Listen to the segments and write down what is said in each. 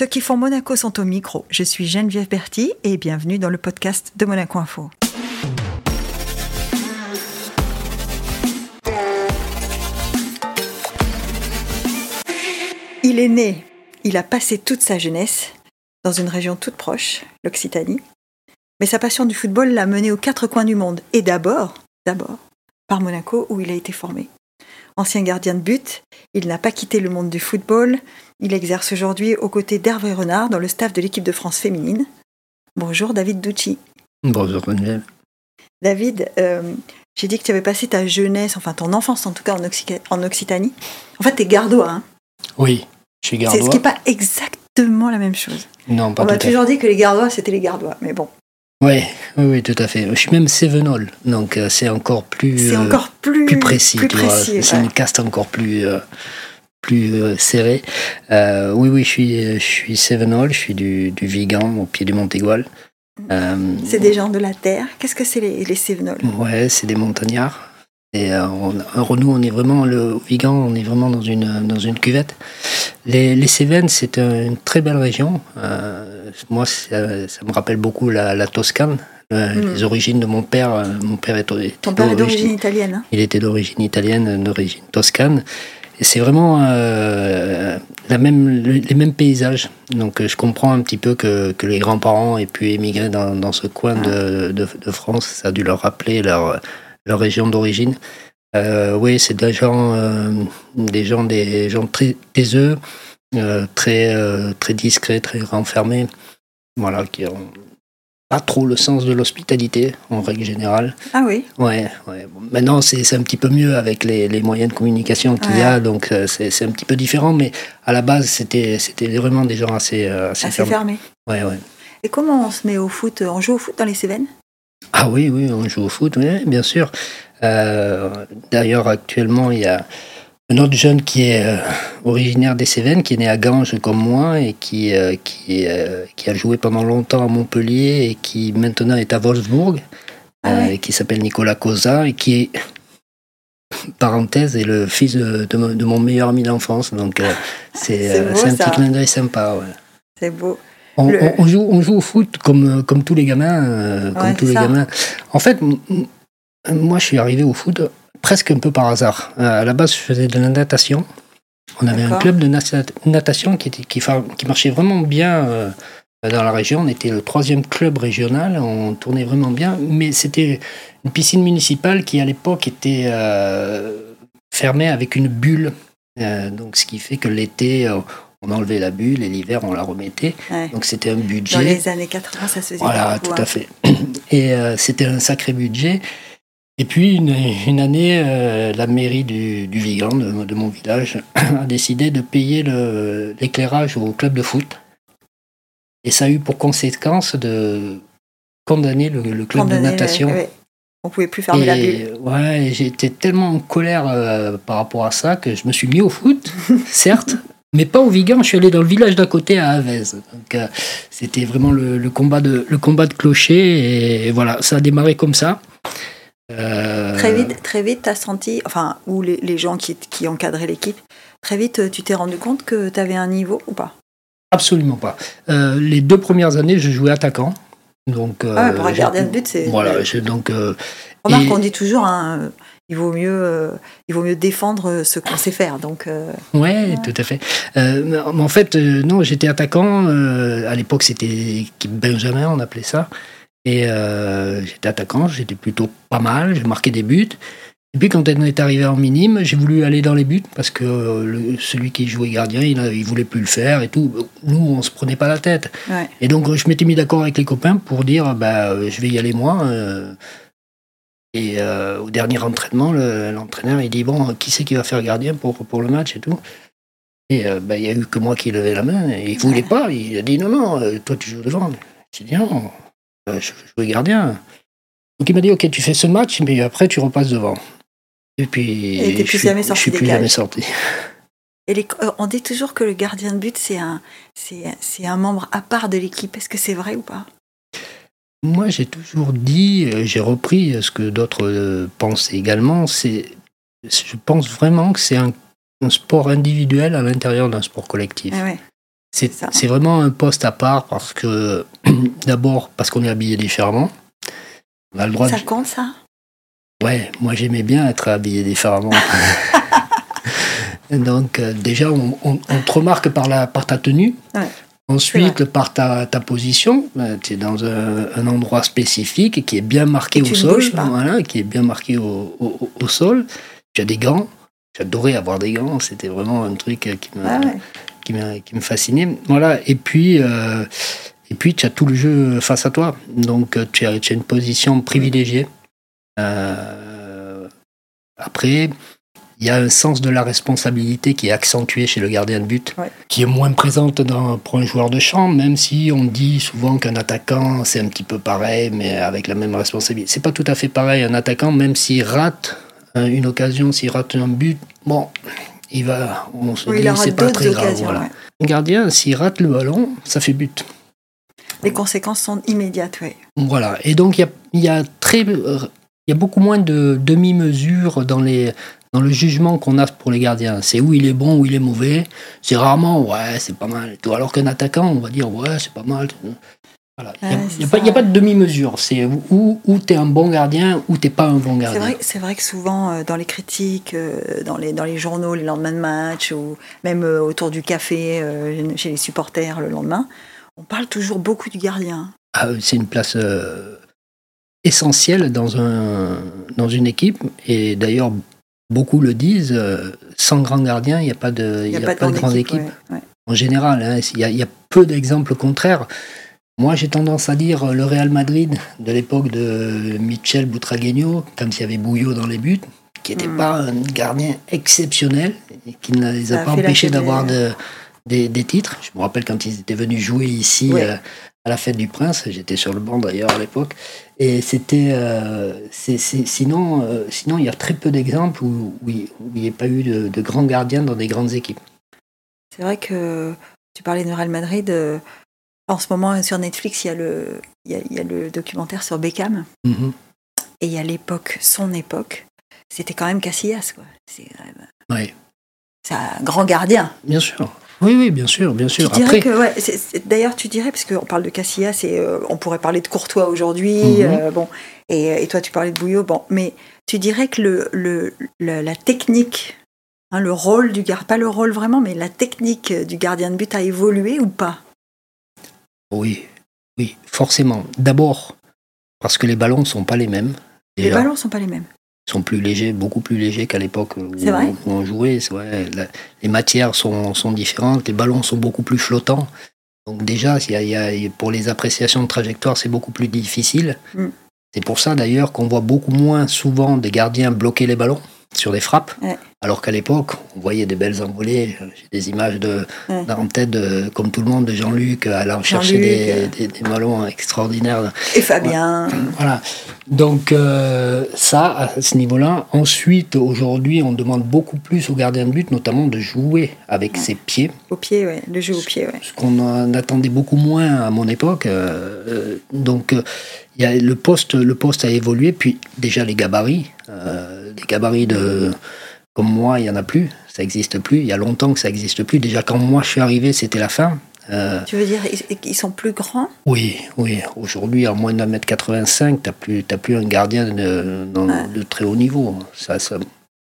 Ceux qui font Monaco sont au micro. Je suis Geneviève Berti et bienvenue dans le podcast de Monaco Info. Il est né, il a passé toute sa jeunesse dans une région toute proche, l'Occitanie. Mais sa passion du football l'a mené aux quatre coins du monde. Et d'abord, d'abord, par Monaco où il a été formé. Ancien gardien de but, il n'a pas quitté le monde du football. Il exerce aujourd'hui aux côtés d'Hervé Renard dans le staff de l'équipe de France féminine. Bonjour David Ducci. Bonjour Geneviève. David, euh, j'ai dit que tu avais passé ta jeunesse, enfin ton enfance en tout cas en, Occ- en Occitanie. En fait, t'es gardois, hein Oui, je suis C'est gardois. ce qui n'est pas exactement la même chose. Non, pas On tout m'a toujours dit que les gardois, c'était les gardois. Mais bon, Oui, oui, tout à fait. Je suis même Sévenol, donc euh, c'est encore plus, c'est euh, encore plus, plus précis. plus C'est une caste encore plus, euh, plus serrée. Oui, oui, je suis, je suis Sévenol, je suis du, du Vigan, au pied du Montégoal. C'est des gens de la terre. Qu'est-ce que c'est les, les Cévenols Ouais, c'est des montagnards. Et euh, on, alors, nous, on est vraiment, le Vigan, on est vraiment dans une, dans une cuvette. Les, les Cévennes, c'est un- une très belle région. Euh, moi, ça, ça me rappelle beaucoup la, la Toscane. Euh, Mm. Les origines de mon père. Mon père est, Ton père est d'origine italienne. hein il était d'origine italienne, d'origine toscane. Et c'est vraiment euh, la même, le- les mêmes paysages. Donc je comprends un petit peu que, que les grands-parents aient pu émigrer dans, dans ce coin de, de, de France. Ça a dû leur rappeler leur, leur région d'origine. Euh, oui, c'est des gens, euh, des gens, des gens très taiseux, euh, très, euh, très discrets, très renfermés. Voilà, qui ont pas trop le sens de l'hospitalité en règle générale. Ah oui. Ouais, maintenant c'est un petit peu mieux avec les, les moyens de communication qu'il y a, donc c'est un petit peu différent, mais à la base c'était c'était vraiment des gens assez, assez, Assez fermés. fermé. Ouais, ouais. Et comment on se met au foot On joue au foot dans les Cévennes? Ah oui, oui, on joue au foot, oui, bien sûr. Euh, D'ailleurs, actuellement, il y a un autre jeune qui est euh, originaire des Cévennes, qui est né à Ganges comme moi et qui, euh, qui, qui a joué pendant longtemps à Montpellier et qui maintenant est à Wolfsburg, Ah ouais. qui s'appelle Nicolas Cosa et qui est, parenthèse, est le fils de, de, mon- de mon meilleur ami d'enfance. Donc, c'est un petit clin d'œil sympa. Ouais. C'est beau. On, Le- on- on joue, on joue au foot comme, comme tous les gamins. euh, comme Ouais, tous les ça. gamins. En fait, moi, je suis arrivé au foot presque un peu par hasard. Euh, à la base, je faisais de la natation. On avait un club de nata- natation qui, était, qui, fa- qui marchait vraiment bien euh, dans la région. On était le troisième club régional. On tournait vraiment bien. Mais c'était une piscine municipale qui, à l'époque, était euh, fermée avec une bulle. Euh, donc, ce qui fait que l'été, euh, on enlevait la bulle et l'hiver, on la remettait. Ouais. Donc c'était un budget. Dans les années 80, ça se faisait Voilà, beaucoup, tout hein. à fait. Et euh, c'était un sacré budget. Et puis une, une année, euh, la mairie du, du Vigan, de, de mon village, a décidé de payer le- l'éclairage au club de foot. Et ça a eu pour conséquence de condamner le, le club de natation. ouais, ouais. On pouvait plus fermer la bulle. Et ouais, et j'étais tellement en colère euh, par rapport à ça que je me suis mis au foot, certes, mais pas au Vigan. Je suis allé dans le village d'à côté à Avez. Donc euh, c'était vraiment le, le combat de le combat de clocher et, voilà, ça a démarré comme ça. Euh, Très vite, très vite, t'as senti, enfin, ou les, les gens qui, qui encadraient l'équipe, très vite, euh, tu t'es rendu compte que tu avais un niveau ou pas? Absolument pas. Euh, les deux premières années, je jouais attaquant. Donc, Ah ouais, pour un gardien de but, c'est. Voilà, donc Remarque, et- on dit toujours, hein, il, vaut mieux, euh, il vaut mieux défendre euh, ce qu'on sait faire. Donc, euh, Ouais, tout à fait. Euh, en fait, non, j'étais attaquant. à l'époque, c'était Benjamin, on appelait ça. Et j'étais attaquant, j'étais plutôt pas mal, j'ai marqué des buts. Et puis quand on est arrivé en minime, j'ai voulu aller dans les buts parce que le- celui qui jouait gardien, il, il voulait plus le faire et tout. Nous, on se prenait pas la tête. ouais. Et donc, je m'étais mis d'accord avec les copains pour dire, bah, je vais y aller moi. Et euh, au dernier entraînement, le- l'entraîneur, il dit, bon, qui c'est qui va faire gardien pour, pour le match et tout Et euh, bah, il y a eu que moi qui levais la main. Et il voulait pas. Il a dit, non, non, euh, toi, tu joues devant. J'ai dit, non, je veux jouer gardien. Donc, il m'a dit, ok, tu fais ce match, mais après, tu repasses devant. Et puis, Et je suis- jamais sorti je suis plus jamais sorti. Et les- on dit toujours que le gardien de but, c'est un, c'est un membre à part de l'équipe. Est-ce que c'est vrai ou pas? Moi, j'ai toujours dit, euh, j'ai repris euh, ce que d'autres euh, pensent également, c'est, je pense vraiment que c'est un, un sport individuel à l'intérieur d'un sport collectif. Ah ouais. C'est Ça. c'est vraiment un poste à part parce que, d'abord, parce qu'on est habillé différemment. On a le droit Ça de... compte ça? Ouais, moi j'aimais bien être habillé différemment. Donc, euh, déjà, on, on- on te remarque par, la, par ta tenue. Ouais. Ensuite, par ta, ta position, tu es dans un, un endroit spécifique qui est bien marqué Et au sol. Voilà, qui est bien marqué au, au- au sol. Tu as des gants. J'adorais avoir des gants. C'était vraiment un truc euh, qui me, Ah ouais. qui me, qui me fascinait. Voilà. Et puis, euh, et puis tu as tout le jeu face à toi. Donc, euh, tu as, tu as une position privilégiée. Euh, après, il y a un sens de la responsabilité qui est accentué chez le gardien de but, Ouais. qui est moins présente dans, pour un joueur de champ, même si on dit souvent qu'un attaquant, c'est un petit peu pareil, mais avec la même responsabilité. C'est pas tout à fait pareil. Un attaquant, même s'il rate euh, une occasion, s'il rate un but, bon, il va, on se Oui, dit, c'est pas très grave. voilà. ouais. Un gardien, s'il rate le ballon, ça fait but. Les conséquences sont immédiates, oui. Voilà. Et donc, il y a, y a très, il y a beaucoup moins de demi-mesures dans les dans le jugement qu'on a pour les gardiens. C'est où il est bon, où il est mauvais. C'est rarement, ouais, c'est pas mal. tout. Alors qu'un attaquant, on va dire, ouais, c'est pas mal. Voilà. Il n'y a, pas- a de demi-mesure. C'est où, où tu es un bon gardien, ou tu pas un bon gardien. c'est vrai que souvent, euh, dans les critiques, euh, dans les, dans les journaux, les lendemains de match, ou même euh, autour du café, chez les supporters le lendemain, on parle toujours beaucoup du gardien. Ah, c'est une place essentielle dans, un, dans une équipe. Et d'ailleurs, beaucoup le disent, euh, sans grand gardien, il n'y a pas de, y a pas de grande équipe. ouais, ouais. en général. hein. Il y, a, y a peu d'exemples contraires. Moi, j'ai tendance à dire le Real Madrid de l'époque de Michel Boutragueño, comme s'il y avait Bouillot dans les buts, qui n'était Mm. pas un gardien exceptionnel, et qui ne les a a pas empêchés d'avoir de- des, des titres. Je me rappelle quand ils étaient venus jouer ici Ouais. euh, à la fête du Prince, j'étais sur le banc d'ailleurs à l'époque, et c'était. euh, sinon, euh, sinon, il y a très peu d'exemples où, où il où il n'y a pas eu de, de grands gardiens dans des grandes équipes. C'est vrai que tu parlais de Real Madrid. euh, en ce moment, sur Netflix, il y, a le, il, y a, il y a le documentaire sur Beckham. Mhm. Et il y a l'époque, son époque. C'était quand même Casillas, quoi. Ouais. c'est un grand gardien. Bien sûr. Oui, oui, bien sûr, bien sûr. Après, ouais, d'ailleurs, tu dirais, parce qu'on parle de Casillas et euh, on pourrait parler de Courtois aujourd'hui, Mhm. euh, bon, et, et toi tu parlais de Bouillot, bon, mais tu dirais que le, le, le- la technique, hein, le rôle du gardien, pas le rôle vraiment, mais la technique du gardien de but a évolué ou pas? Oui, oui, forcément. D'abord, parce que les ballons ne sont pas les mêmes. Les ballons sont pas les mêmes. Sont plus légers, beaucoup plus légers qu'à l'époque où, on jouait. vrai. La- les matières sont, sont différentes, les ballons sont beaucoup plus flottants. Donc déjà, a- y a- pour les appréciations de trajectoire, c'est beaucoup plus difficile. Mm. C'est pour ça d'ailleurs qu'on voit beaucoup moins souvent des gardiens bloquer les ballons sur des frappes. Ouais. Alors qu'à l'époque, on voyait des belles envolées. J'ai des images de, Ouais. en tête, de, comme tout le monde, de Jean-Luc allant chercher Jean-Luc, des, euh. des- des ballons extraordinaires. Et Fabien, Voilà. Donc euh, ça, à ce niveau-là. Ensuite, aujourd'hui, on demande beaucoup plus aux gardiens de but, notamment de jouer avec ses pieds, au pied, ouais, le jeu au pied, ouais. ce qu'on en attendait beaucoup moins à mon époque. Euh, euh, donc, euh, y a le poste, le poste a évolué. Puis déjà les gabarits, euh, les gabarits de comme moi, il y en a plus. Ça n'existe plus. Il y a longtemps que ça n'existe plus. Déjà quand moi je suis arrivé, c'était la fin. Euh, Tu veux dire, ils, sont plus grands? Oui, oui. Aujourd'hui, à moins d'un mètre 85, t'as plus, t'as plus un gardien de, dans- Ouais. de très haut niveau. Ça, ça,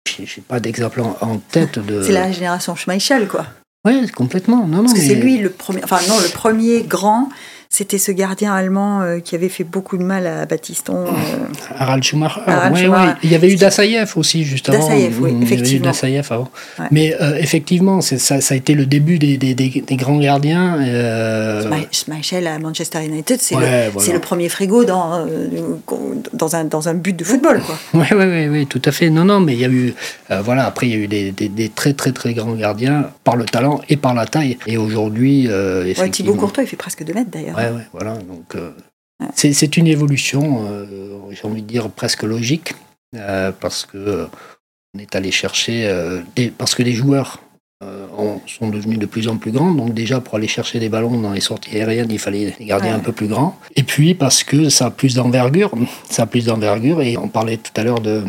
j'ai j'ai pas d'exemple en, en tête de. C'est la génération Schmeichel, quoi. Ouais, complètement. Non, non. Parce que c'est lui le premier, enfin non, le premier grand, c'était ce gardien allemand euh, qui avait fait beaucoup de mal à Batiston. euh, Harald Schumacher. Harald ouais, Schumacher. ouais. Il y avait eu Dassaïev aussi, juste avant. Dassaïev, oui, Il y avait eu effectivement. Dassaïev avant. Ouais. Mais euh, effectivement, ça, ça a été le début des, des, des- des grands gardiens. Schmei- Schmeichel à Manchester United, c'est Ouais, le, voilà. c'est le premier frigo dans, dans, un, dans un but de football. Oui, oui, oui, tout à fait. Non, non, mais il y a eu, voilà, après il y a eu des, très, très, très grands gardiens par le talent et par la taille. Et aujourd'hui, euh, Ouais, effectivement. Thibaut Courtois, il fait presque 2 mètres d'ailleurs. Ouais, ouais, voilà. Donc, euh, c'est, une évolution, euh, j'ai envie de dire presque logique, euh, parce que euh, on est allé chercher, des- parce que les joueurs ont- sont devenus de plus en plus grands. Donc déjà, pour aller chercher des ballons dans les sorties aériennes, il fallait gardiens Ouais. un peu plus grands. Et puis parce que ça a plus d'envergure, ça a plus d'envergure. Et on parlait tout à l'heure de,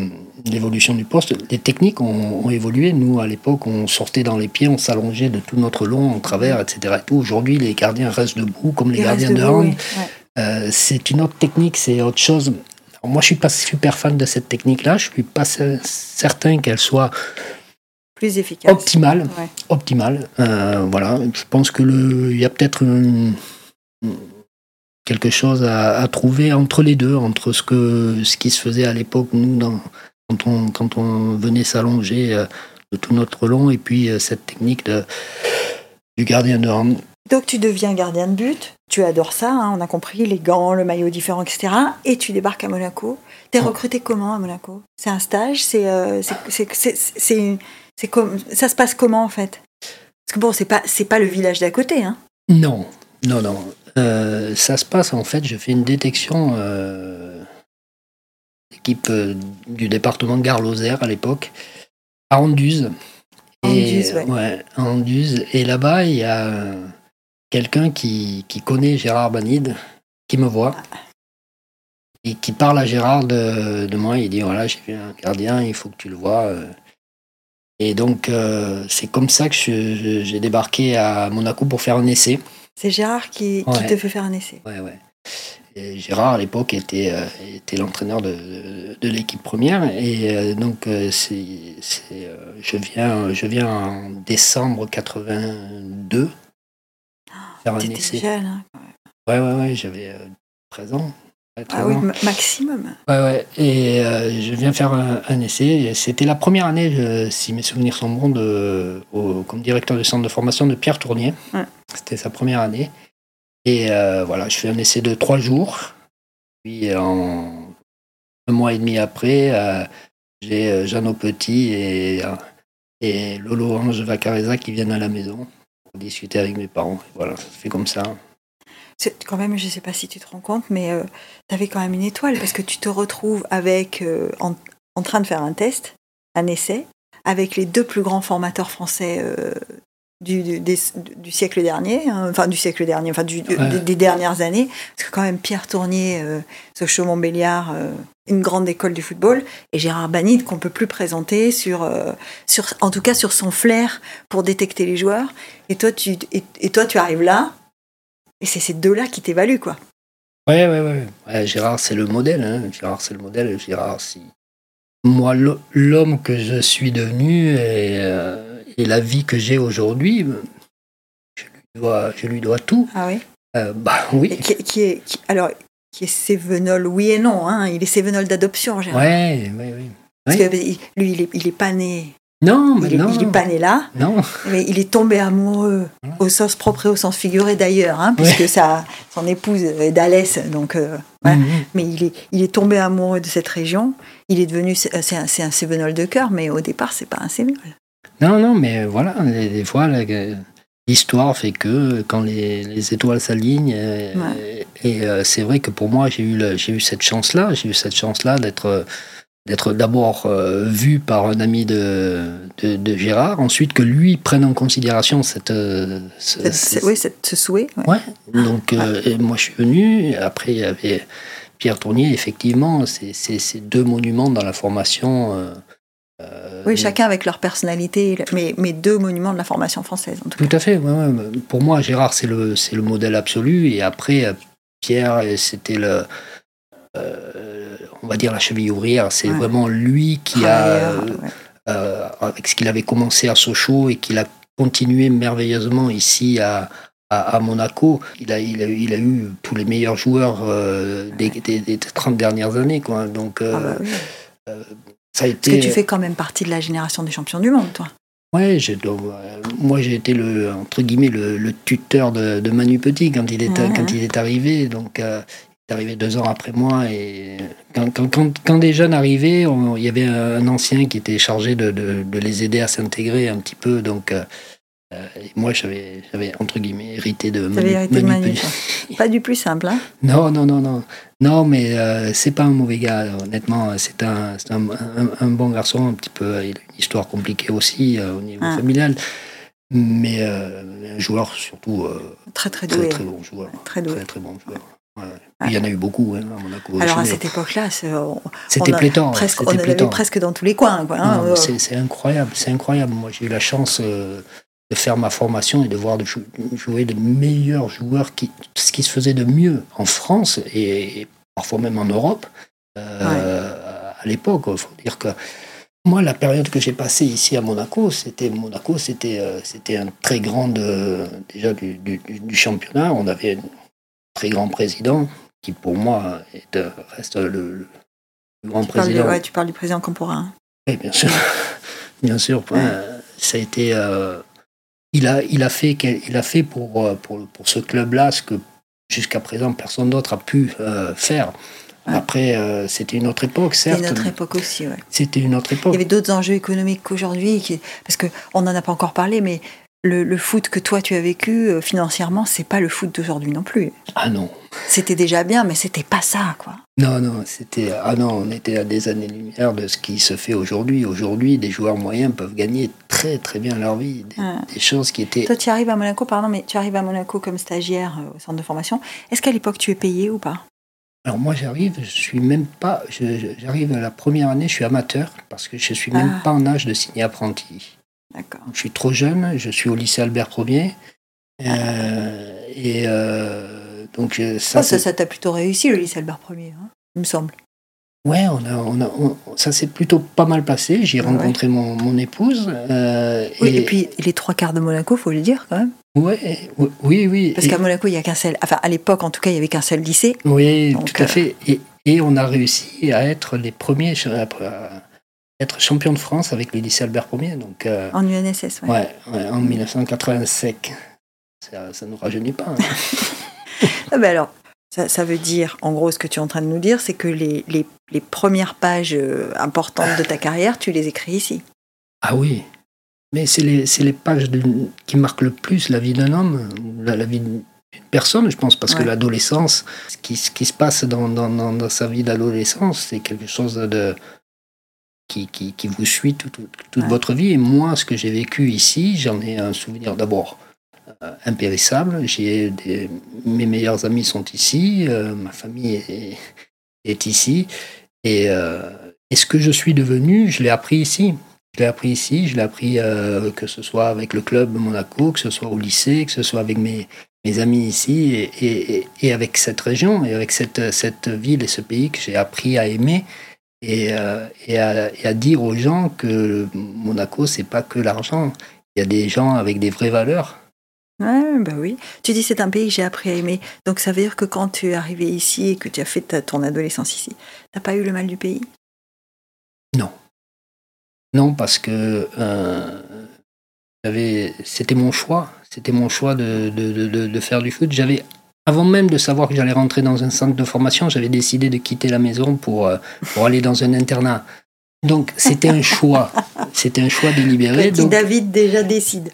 l'évolution du poste. Les techniques ont, ont évolué. Nous, à l'époque, on sortait dans les pieds, on s'allongeait de tout notre long en travers, etc. Et. Aujourd'hui, les gardiens restent debout, comme les gardiens de hand. oui. Ouais. Euh, c'est une autre technique, c'est autre chose. Alors, moi, je suis pas super fan de cette technique-là. Je suis pas cer- certain qu'elle soit Plus efficace. optimale. Ouais. Optimale. Euh, voilà. Je pense que le, il y a peut-être une- quelque chose à, à trouver entre les deux, entre ce que ce qui se faisait à l'époque nous dans, quand on quand on venait s'allonger euh, de tout notre long et puis euh, cette technique de du gardien de hand. Donc tu deviens gardien de but, tu adores ça, hein, on a compris, les gants, le maillot différent, etc. Et tu débarques à Monaco. T'es Oh. recruté comment à Monaco? C'est un stage C'est euh, ça se passe comment en fait? Parce que bon, c'est pas c'est pas le village d'à côté, hein. Non, non, non. Euh, ça se passe en fait, je fais une détection euh, équipe euh, du département de Gare-Lozère à l'époque, à Anduze. Anduze, Et, ouais. ouais, à Anduze. Et là-bas, il y a quelqu'un qui, qui connaît Gérard Banide, qui me voit, et qui parle à Gérard de, de moi. Il dit voilà, j'ai vu un gardien, il faut que tu le vois. euh. Et donc, euh, c'est comme ça que j'ai débarqué à Monaco pour faire un essai. C'est Gérard qui, te fait faire un essai. Ouais, ouais. Et Gérard, à l'époque, était, euh, était l'entraîneur de, de, de l'équipe première. Et euh, donc, euh, c'est, c'est, je, viens, je viens en décembre 82 faire un essai. jeune. hein. Ouais, ouais, ouais, j'avais euh, 13 ans. Ouais, 13 Ah oui, ans. ma- maximum. Ouais, ouais. Et je viens faire un, un essai. C'était la première année, je- si mes souvenirs sont bons, de, au- comme directeur du centre de formation de Pierre Tournier. Ouais. C'était sa première année. Et euh, voilà, je fais un essai de trois jours. Puis en un mois et demi après, euh, j'ai euh, Jeannot Petit et, euh, et Lolo Ange Vacareza qui viennent à la maison pour discuter avec mes parents. Voilà, ça fait comme ça. C'est quand même, je sais pas si tu te rends compte, mais euh, tu avais quand même une étoile parce que tu te retrouves avec euh, en, en train de faire un test, un essai, avec les deux plus grands formateurs français euh, du, du, des- du siècle dernier, hein, enfin du siècle dernier, enfin du, Ouais. des, des dernières années, parce que quand même Pierre Tournier, euh, Sochaux-Montbéliard, euh, une grande école du football, et Gérard Banide qu'on peut plus présenter sur, euh, sur, en tout cas sur son flair pour détecter les joueurs. Et toi, tu, et, et toi, tu arrives là, et c'est ces deux-là qui t'évaluent, quoi. Ouais, ouais, ouais. Ouais, Gérard, c'est le modèle. Hein. Gérard, c'est le modèle. Gérard, si. Moi, l'ho- l'homme que je suis devenu et, euh, et la vie que j'ai aujourd'hui, je lui dois, je lui dois tout. Ah oui. Euh, bah Et oui. qui, qui est, qui- alors, qui est Sévenol, oui et non. Hein. Il est Sévenol d'adoption, Gérard. Ouais, ouais, oui. Parce ouais. que lui, il est, il est pas né. Non, mais Il est, non. il est pas né là, Non. mais il est tombé amoureux au sens propre et au sens figuré d'ailleurs, hein, puisque sa, son épouse est d'Alès, donc. euh. Mhm. Mais il est, il est tombé amoureux de cette région. Il est devenu, c'est un, c'est un Sévenol de cœur, mais au départ, c'est pas un Sévenol. Non, non, mais voilà, des, des fois, l'histoire fait que quand les, les étoiles s'alignent, et euh, c'est vrai que pour moi, j'ai eu, le- eu cette chance-là, j'ai eu cette chance-là d'être d'être d'abord euh, vu par un ami de, de, de Gérard, ensuite que lui prenne en considération cette... euh, ce- C'est- ce- c'est- oui, ce souhait. ouais. Ouais, donc et moi je suis venu, après il y avait Pierre Tournier, effectivement, c'est deux monuments dans la formation. Euh, Oui, chacun avec leur personnalité, mais, mais deux monuments de la formation française, en tout cas. À fait. ouais, ouais. Pour moi, Gérard, c'est le, c'est le modèle absolu. Et après, euh, Pierre, euh, c'était le. euh, on va dire la cheville ouvrière. C'est Ouais. vraiment lui qui a, euh, avec ce qu'il avait commencé à Sochaux et qu'il a continué merveilleusement ici à, Monaco. Il a, il, a, eu- il a eu tous les meilleurs joueurs euh, des, des, des 30 dernières années. Quoi. Donc, euh, Ah bah oui. Ça a Parce que tu fais quand même partie de la génération des champions du monde, toi. Ouais, donc, euh, moi j'ai été le entre guillemets le, le tuteur de, de Manu Petit quand il est quand il est arrivé. Donc euh, il est arrivé deux ans après moi et quand, quand, quand, quand des jeunes arrivaient, on- il y avait un ancien qui était chargé de, de, de les aider à s'intégrer un petit peu. Donc euh, euh, moi j'avais entre guillemets hérité de hérité Manu. Pas du plus simple, hein Non, non, non, non. Non, mais euh, c'est pas un mauvais gars, honnêtement. C'est un, un, un- un bon garçon, un petit peu. Il a une histoire compliquée aussi euh, au niveau Ah. familial. Mais euh, un joueur surtout euh, Très très très, doué. très bon joueur. Très doué. Très, très bon joueur. Il y en a eu beaucoup hein. Alors à cette époque-là, c'était pléthore. Presque, on en avait presque dans tous les coins. Hein, c'est incroyable, c'est incroyable. Moi, j'ai eu la chance euh, de faire ma formation et de voir de jouer les meilleurs joueurs, qui, ce qui se faisait de mieux en France et, parfois même en Europe euh, à l'époque. Il faut dire que moi, la période que j'ai passée ici à Monaco, c'était Monaco, c'était euh, c'était un très grand déjà du, du, championnat. On avait un très grand président qui, pour moi, est, reste le, grand président. Parles, tu parles du président contemporain. Oui, bien sûr, bien sûr. ça a été. Euh, il a il a fait il a fait pour euh, pour, pour ce club-là ce que jusqu'à présent personne d'autre a pu faire. Après, euh, c'était une autre époque, certes. C'était une autre époque aussi, ouais. C'était une autre époque. Il y avait d'autres enjeux économiques qu'aujourd'hui, parce qu'on n'en a pas encore parlé, mais le, foot que toi tu as vécu euh, financièrement, c'est pas le foot d'aujourd'hui non plus. Ah non. C'était déjà bien, mais c'était pas ça, quoi. Non, non, c'était ah non, on était à des années-lumière de ce qui se fait aujourd'hui. Aujourd'hui, des joueurs moyens peuvent gagner très très bien leur vie, des, choses qui étaient. Toi, tu arrives à Monaco, pardon, mais tu arrives à Monaco comme stagiaire euh, au centre de formation. Est-ce qu'à l'époque tu es payé ou pas? Alors moi j'arrive, je suis même pas, j'arrive à la première année, je suis amateur parce que je suis même ah. pas en âge de signer apprenti. Je suis trop jeune, je suis au lycée Albert Ier. Euh, et euh, donc ça, oh, ça, t'a plutôt réussi le lycée Albert Ier, hein, il me semble. Ouais, on a, on a, ça s'est plutôt pas mal passé. J'ai rencontré mon, mon, épouse. Euh, oui, et... puis les trois quarts de Monaco, faut le dire quand même. Ouais, oui, oui. Parce qu'à Monaco, il n'y a qu'un seul. Enfin, à l'époque, en tout cas, il y avait qu'un seul lycée. Oui, tout à euh, fait. Et, et, on a réussi à être les premiers, à être champion de France avec le lycée Albert Ier. Donc, euh, en UNSS, ouais. Ouais, en 1985. Ça, ne nous rajeunit pas. Hein. ah ben alors, ça, veut dire, en gros, ce que tu es en train de nous dire, c'est que les, les, les, premières pages euh, importantes de ta carrière, tu les écris ici. Ah oui, mais c'est les, les, pages qui marquent le plus la vie d'un homme, la, la vie d'une personne, je pense, parce que l'adolescence, ce qui, ce qui, se passe dans, dans, dans, sa vie d'adolescence, c'est quelque chose de, qui, qui, qui vous suit toute, toute votre vie. Et moi, ce que j'ai vécu ici, j'en ai un souvenir d'abord euh, impérissable. Mes meilleurs amis sont ici, euh, ma famille est, est ici, et, euh, et, ce que je suis devenu, je l'ai appris ici. Je l'ai appris ici, je l'ai appris que ce soit avec le club Monaco, que ce soit au lycée, que ce soit avec mes, mes amis ici, et, et, et, avec cette région, et avec cette, cette ville et ce pays que j'ai appris à aimer. Et, et, à, et, à, dire aux gens que Monaco, c'est pas que l'argent. Il y a des gens avec des vraies valeurs. Ouais, bah oui. Tu dis c'est un pays que j'ai appris à aimer. Donc ça veut dire que quand tu es arrivé ici et que tu as fait ton adolescence ici, t'as pas eu le mal du pays? Non. Non, parce que euh, c'était mon choix. C'était mon choix de, de, de, de, faire du foot. J'avais, avant même de savoir que j'allais rentrer dans un centre de formation, j'avais décidé de quitter la maison pour, euh, pour aller dans un internat. Donc c'était un choix. C'était un choix délibéré. Petit David déjà décide.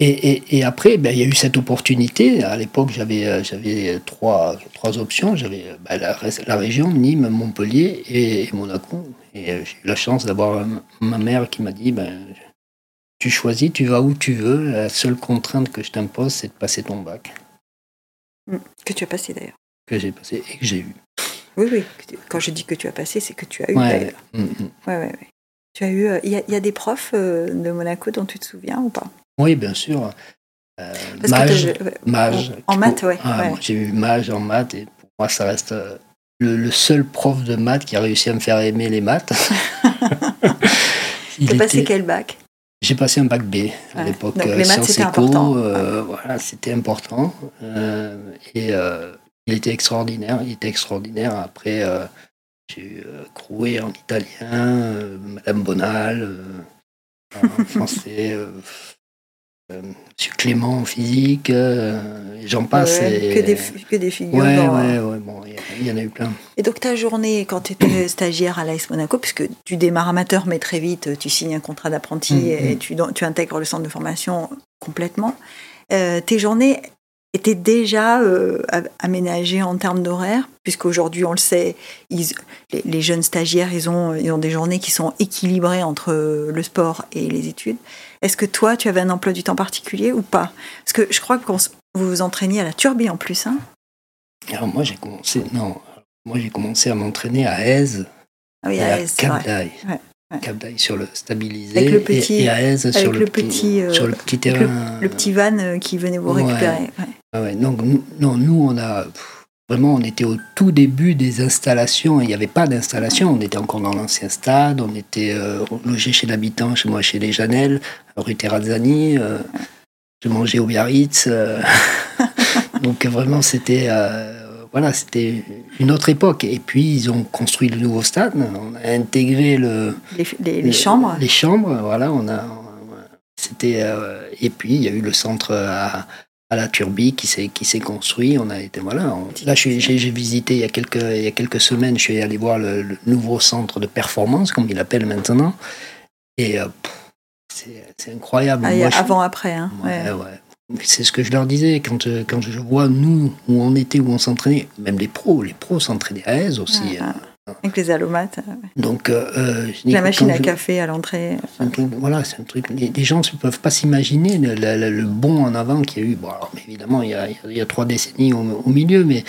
Et, après, ben, il y a eu cette opportunité. À l'époque, j'avais, euh, j'avais trois, trois options. J'avais euh, ben, la, région, Nîmes, Montpellier et, Monaco. Et j'ai eu la chance d'avoir ma mère qui m'a dit ben, Tu choisis, tu vas où tu veux. La seule contrainte que je t'impose, c'est de passer ton bac. Mmh. Que tu as passé d'ailleurs. Que j'ai passé et que j'ai eu. Oui, oui. Quand je dis que tu as passé, c'est que tu as eu d'ailleurs. Mmh, mmh. Ouais, ouais, ouais. Tu as eu. Il y, y, a des profs de Monaco dont tu te souviens ou pas? Oui, bien sûr. Euh, mage, mage, En, maths, ouais, ah, J'ai eu mage en maths et pour moi, ça reste euh, le, seul prof de maths qui a réussi à me faire aimer les maths. T'as passé quel bac? J'ai passé un bac B à l'époque. Donc les maths, c'était important. Euh, voilà, c'était important. et il était extraordinaire. Il était extraordinaire. Après, j'ai eu Crouet en italien, Madame Bonal en français. Euh, Monsieur Clément en physique, euh, j'en passe. Que, des, que des figures. Ouais, ouais, ouais, bon, il y, en a eu plein. Et donc ta journée, quand tu étais stagiaire à l'AS Monaco, puisque tu démarres amateur, mais très vite, tu signes un contrat d'apprenti mm, et mm. tu, tu, intègres le centre de formation complètement, euh, tes journées étaient déjà aménagées en termes d'horaire, puisqu'aujourd'hui, on le sait, ils, les, jeunes stagiaires, ils ont, ils ont des journées qui sont équilibrées entre le sport et les études. Est-ce que toi, tu avais un emploi du temps particulier ou pas? Parce que je crois que vous vous entraîniez à la turbie en plus. Hein? Alors moi j'ai commencé, non, moi j'ai commencé à m'entraîner à Aise Ah oui, et à à Aise. Cap d'Aille. Ouais, ouais. Cap d'Aille sur le stabilisé Avec le et- petit- et, à Aise sur le, le petit, petit, euh, sur le petit terrain. Le petit van euh, qui venait vous récupérer. ouais. Ah ouais, donc nous, non, nous on a pff, vraiment on était au tout début des installations. Il n'y avait pas d'installation. On était encore dans l'ancien stade. On était euh, logé chez l'habitant, chez moi, chez les Janel, rue Terrazzani. euh, je mangeais au Biarritz. euh, donc vraiment c'était euh, voilà c'était une autre époque. Et puis ils ont construit le nouveau stade. On a intégré le Les, les- les le- chambres. Les chambres, voilà, on a. C'était. et puis, il y a eu le centre à, à la Turbie qui s'est, qui s'est construit. On a été. Voilà. on- là, j'ai, visité il y, a quelques, il y a quelques semaines, je suis allé voir le, le nouveau centre de performance, comme il l'appelle maintenant. Et euh, c'est, incroyable. Ah, il y a Moi, je- avant-après. Hein. Ouais, ouais. ouais. C'est ce que je leur disais quand, euh, quand je vois nous où on était, où on s'entraînait, même les pros, les pros s'entraînaient à aise aussi. Ah, hein. Avec les allomates. euh, Donc, euh, euh, je La machine à je- café à l'entrée. voilà, c'est un truc. Les, les gens ne peuvent pas s'imaginer le, le- le bond en avant qu'il y a eu. Bon, alors, évidemment, il y, a, il y trois décennies au, au milieu, mais,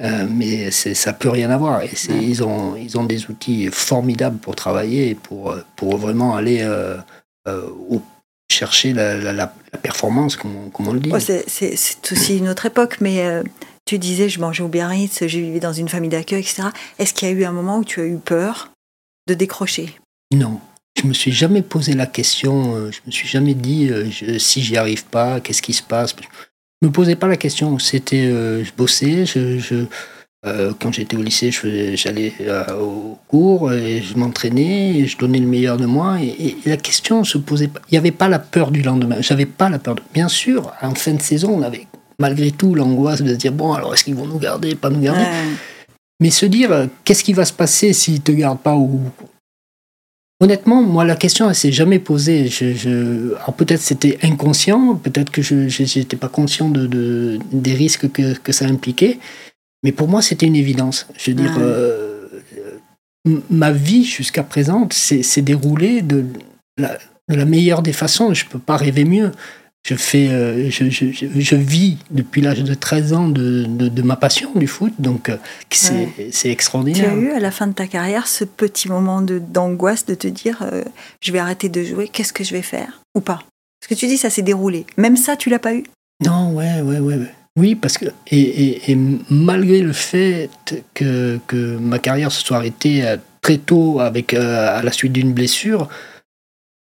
euh, mais ça peut rien avoir. Et ils, ont, ils ont des outils formidables pour travailler et pour, pour vraiment aller euh, au- chercher la, la- la- la performance, comme, on- comme on le dit. Oh, c'est- aussi une autre époque, mais tu disais, je mangeais au Biarritz, je vivais dans une famille d'accueil, etc. Est-ce qu'il y a eu un moment où tu as eu peur de décrocher? Non. Je me suis jamais posé la question, euh, je me suis jamais dit euh, je- si j'y arrive pas, qu'est-ce qui se passe? Je me posais pas la question. C'était, euh, je bossais, euh, quand j'étais au lycée, j'allais euh, au cours et je m'entraînais, je donnais le meilleur de moi et, et la question se posait pas. Il n'y avait pas la peur du lendemain. J'avais pas la peur. De... Bien sûr, en fin de saison, on avait malgré tout l'angoisse de se dire bon alors est-ce qu'ils vont nous garder, pas nous garder? Ouais. Mais se dire, euh, qu'est-ce qui va se passer s'ils te gardent pas ou... Honnêtement, moi, la question, elle s'est jamais posée. Je, je- Alors peut-être c'était inconscient, peut-être que je n'étais pas conscient de, de- des risques que, que ça impliquait, mais pour moi, c'était une évidence. Je veux dire, euh, ma vie jusqu'à présent s'est déroulée de la, de la meilleure des façons. Je peux pas rêver mieux. Je, fais, euh, je, je, je- vis depuis l'âge de 13 ans de, de, de ma passion du foot, donc euh, c'est c'est Tu extraordinaire. as eu à la fin de ta carrière ce petit moment d'angoisse de te dire, euh, je vais arrêter de jouer, qu'est-ce que je vais faire Ou pas? Parce que tu dis, ça s'est déroulé. Même ça, tu l'as pas eu? Non, ouais, ouais, ouais. Oui, parce que, et, et- et malgré le fait que, que ma carrière se soit arrêtée euh, très tôt avec, à la suite d'une blessure,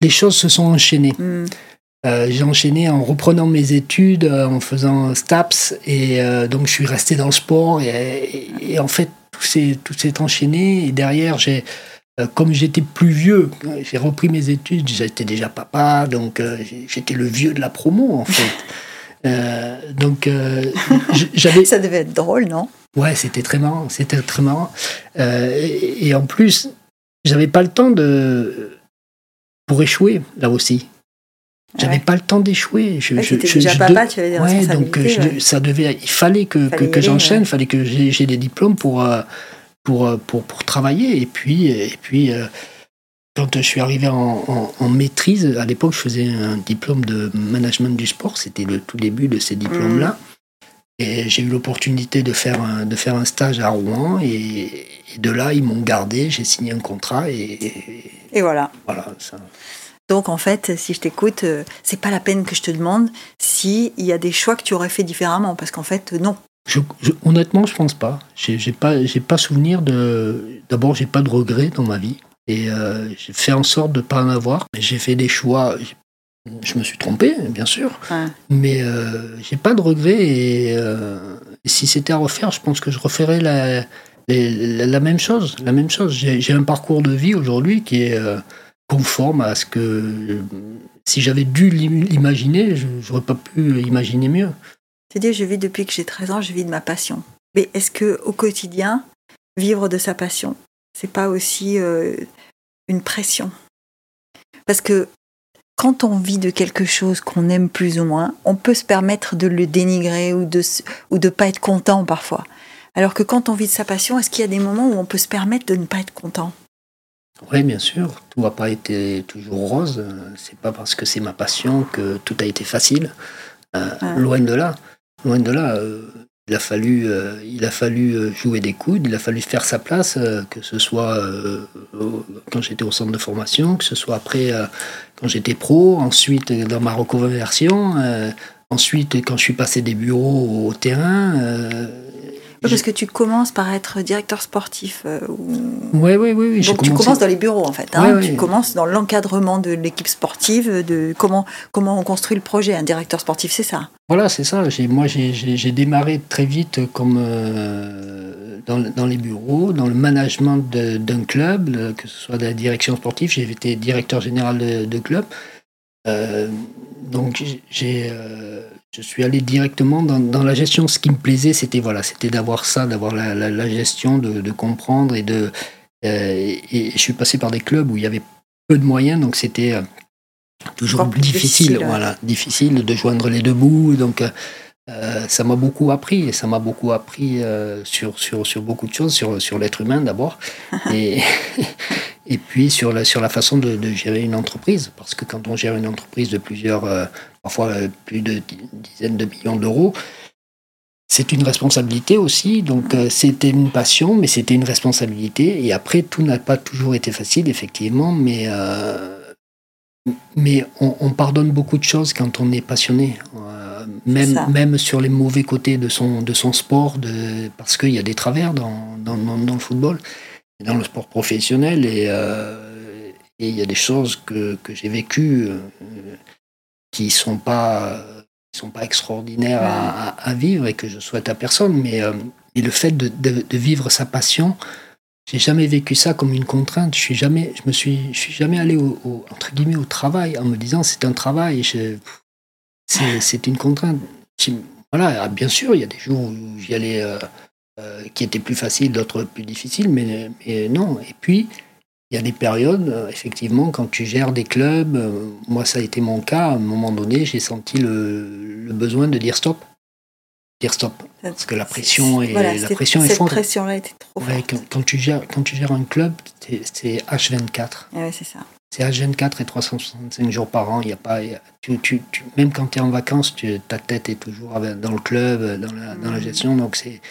les choses se sont enchaînées. Hmm. Euh, j'ai enchaîné en reprenant mes études, euh, en faisant STAPS, et euh, donc je suis resté dans le sport, et, et- et en fait, tout s'est, tout s'est enchaîné, et derrière, j'ai, comme j'étais plus vieux, j'ai repris mes études, j'étais déjà papa, donc j'étais le vieux de la promo, en fait. Donc, j'avais, Ça devait être drôle, non? Ouais, c'était très marrant, c'était très marrant. Et, et en plus, j'avais pas le temps de pour échouer là aussi. J'avais Ouais. pas le temps d'échouer. Je, Ouais, je- je- déjà je papa, tu avais des ouais, donc euh, je- ça devait, il fallait que, Fallait que, j'enchaîne, ouais. fallait que j'ai des diplômes pour euh, pour, euh, pour pour travailler. Et puis et puis quand je suis arrivé en, en- en maîtrise, à l'époque, je faisais un diplôme de management du sport. C'était le tout début de ces diplômes-là. Et j'ai eu l'opportunité de faire un, de faire un stage à Rouen. Et, et de là, ils m'ont gardé. J'ai signé un contrat. Et, et Et voilà. voilà. Ça. Donc en fait, si je t'écoute, euh, c'est pas la peine que je te demande s'il y a des choix que tu aurais fait différemment, parce qu'en fait, non. Je, je- honnêtement, je pense pas. J'ai pas, j'ai pas souvenir de. D'abord, j'ai pas de regrets dans ma vie. Et euh, j'ai fait en sorte de pas en avoir. J'ai fait des choix. Je me suis trompé, bien sûr. Ouais. Mais euh, j'ai pas de regrets. Et euh, si c'était à refaire, je pense que je referais la, la, la même chose. La même chose. J'ai un parcours de vie aujourd'hui qui est conforme à ce que. si j'avais dû l'im- l'imaginer, je n'aurais pas pu imaginer mieux. C'est-à-dire, je vis depuis que j'ai 13 ans, je vis de ma passion. Mais est-ce que au quotidien, vivre de sa passion, c'est pas aussi euh, une pression? Parce que quand on vit de quelque chose qu'on aime plus ou moins, on peut se permettre de le dénigrer ou de ou de pas être content parfois. Alors que quand on vit de sa passion, est-ce qu'il y a des moments où on peut se permettre de ne pas être content? Oui, bien sûr. Tout n'a pas été toujours rose. Euh, C'est pas parce que c'est ma passion que tout a été facile. Euh. Loin de là. Loin de là. euh, il a fallu, il a fallu jouer des coudes, il a fallu faire sa place, que ce soit quand j'étais au centre de formation, que ce soit après quand j'étais pro, ensuite dans ma reconversion, ensuite quand je suis passé des bureaux au terrain parce que tu commences par être directeur sportif. Euh, Oui, oui, oui. Donc tu commences dans les bureaux en fait. Hein. tu commences dans l'encadrement de l'équipe sportive, de comment, comment on construit le projet. Un directeur sportif, c'est ça. Voilà, c'est ça. Moi, j'ai démarré très vite comme euh, dans, dans, les bureaux, dans le management d'un club, que ce soit de la direction sportive. J'ai été directeur général de, club. Euh, donc j'ai je suis allé directement dans, la gestion. Ce qui me plaisait, c'était voilà, c'était d'avoir ça, d'avoir la, gestion, de, comprendre et de. Euh, et je suis passé par des clubs où il y avait peu de moyens, donc c'était euh, toujours difficile, voilà, difficile de joindre les deux bouts. Donc euh, ça m'a beaucoup appris et ça m'a beaucoup appris sur, sur, sur beaucoup de choses, sur, sur l'être humain d'abord, et, et puis sur la, sur la façon de, de, gérer une entreprise. Parce que quand on gère une entreprise de plusieurs parfois euh, plus de dizaines de millions d'euros. C'est une responsabilité aussi, donc euh, c'était une passion, mais c'était une responsabilité. Et après, tout n'a pas toujours été facile, effectivement, mais, euh, mais on, pardonne beaucoup de choses quand on est passionné. même, même sur les mauvais côtés de son, de son sport, de, parce qu'il y a des travers dans, dans, dans, le football, dans le sport professionnel, et, et il y a des choses que, que j'ai vécues qui sont pas sont pas extraordinaires à, vivre et que je souhaite à personne, mais, euh, le fait de, de, vivre sa passion, j'ai jamais vécu ça comme une contrainte. Je suis jamais, je me suis, je suis jamais allé au, entre guillemets au travail en me disant c'est un travail, c'est une contrainte. Voilà, ah, bien sûr, il y a des jours où j'y allais euh, qui étaient plus faciles, d'autres plus difficiles, mais, mais non. Et puis il y a des périodes, euh, effectivement, quand tu gères des clubs, euh, moi ça a été mon cas, à un moment donné, j'ai senti le, besoin de dire stop. Dire stop. Parce que la pression est, la pression est forte. Cette pression-là était trop forte. Quand, tu gères, quand tu gères un club, c'est H24. Ouais, c'est ça. C'est H24 et 365 jours par an. Il y a pas, tu, tu, même quand tu es en vacances, ta tête est toujours dans le club, dans la, dans la mmh. gestion. Donc c'est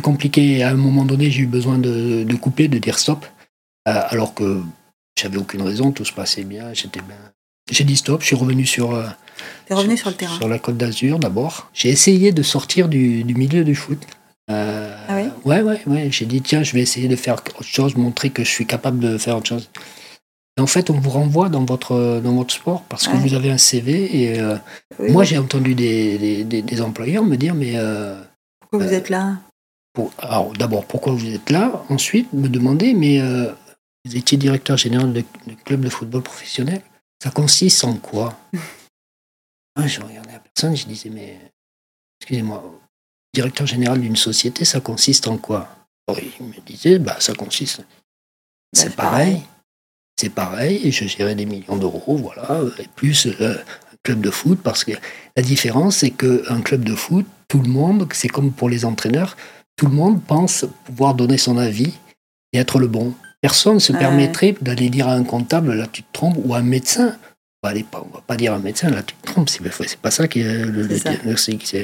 compliqué. À un moment donné, j'ai eu besoin de, de couper, de dire stop. Euh, alors que j'avais aucune raison, tout se passait bien, j'étais bien. J'ai dit stop, je suis revenu sur. Euh, revenu sur, le terrain. Sur la Côte d'Azur d'abord. J'ai essayé de sortir du, milieu du foot. Euh, ah oui Ouais, ouais, ouais. J'ai dit tiens, je vais essayer de faire autre chose, montrer que je suis capable de faire autre chose. Et en fait, on vous renvoie dans votre, dans votre sport parce que vous avez un CV. Et moi, j'ai entendu des, des, employeurs me dire mais. pourquoi vous êtes là? Alors, d'abord, pourquoi vous êtes là Ensuite, me demander mais vous étiez directeur général de, club de football professionnel. Ça consiste en quoi? Ah, Je regardais la personne, je disais, mais excusez-moi, directeur général d'une société, ça consiste en quoi? Il me disait, bah, ça consiste. Bah, c'est pareil. C'est pareil, et je gérais des millions d'euros, voilà, et plus euh, un club de foot, parce que la différence, c'est qu'un club de foot, tout le monde, c'est comme pour les entraîneurs, tout le monde pense pouvoir donner son avis et être le bon. Personne ne se permettrait d'aller dire à un comptable, là tu te trompes, ou à un médecin. On ne va pas dire à un médecin, là tu te trompes. C'est pas ça qui est le, diagnostic.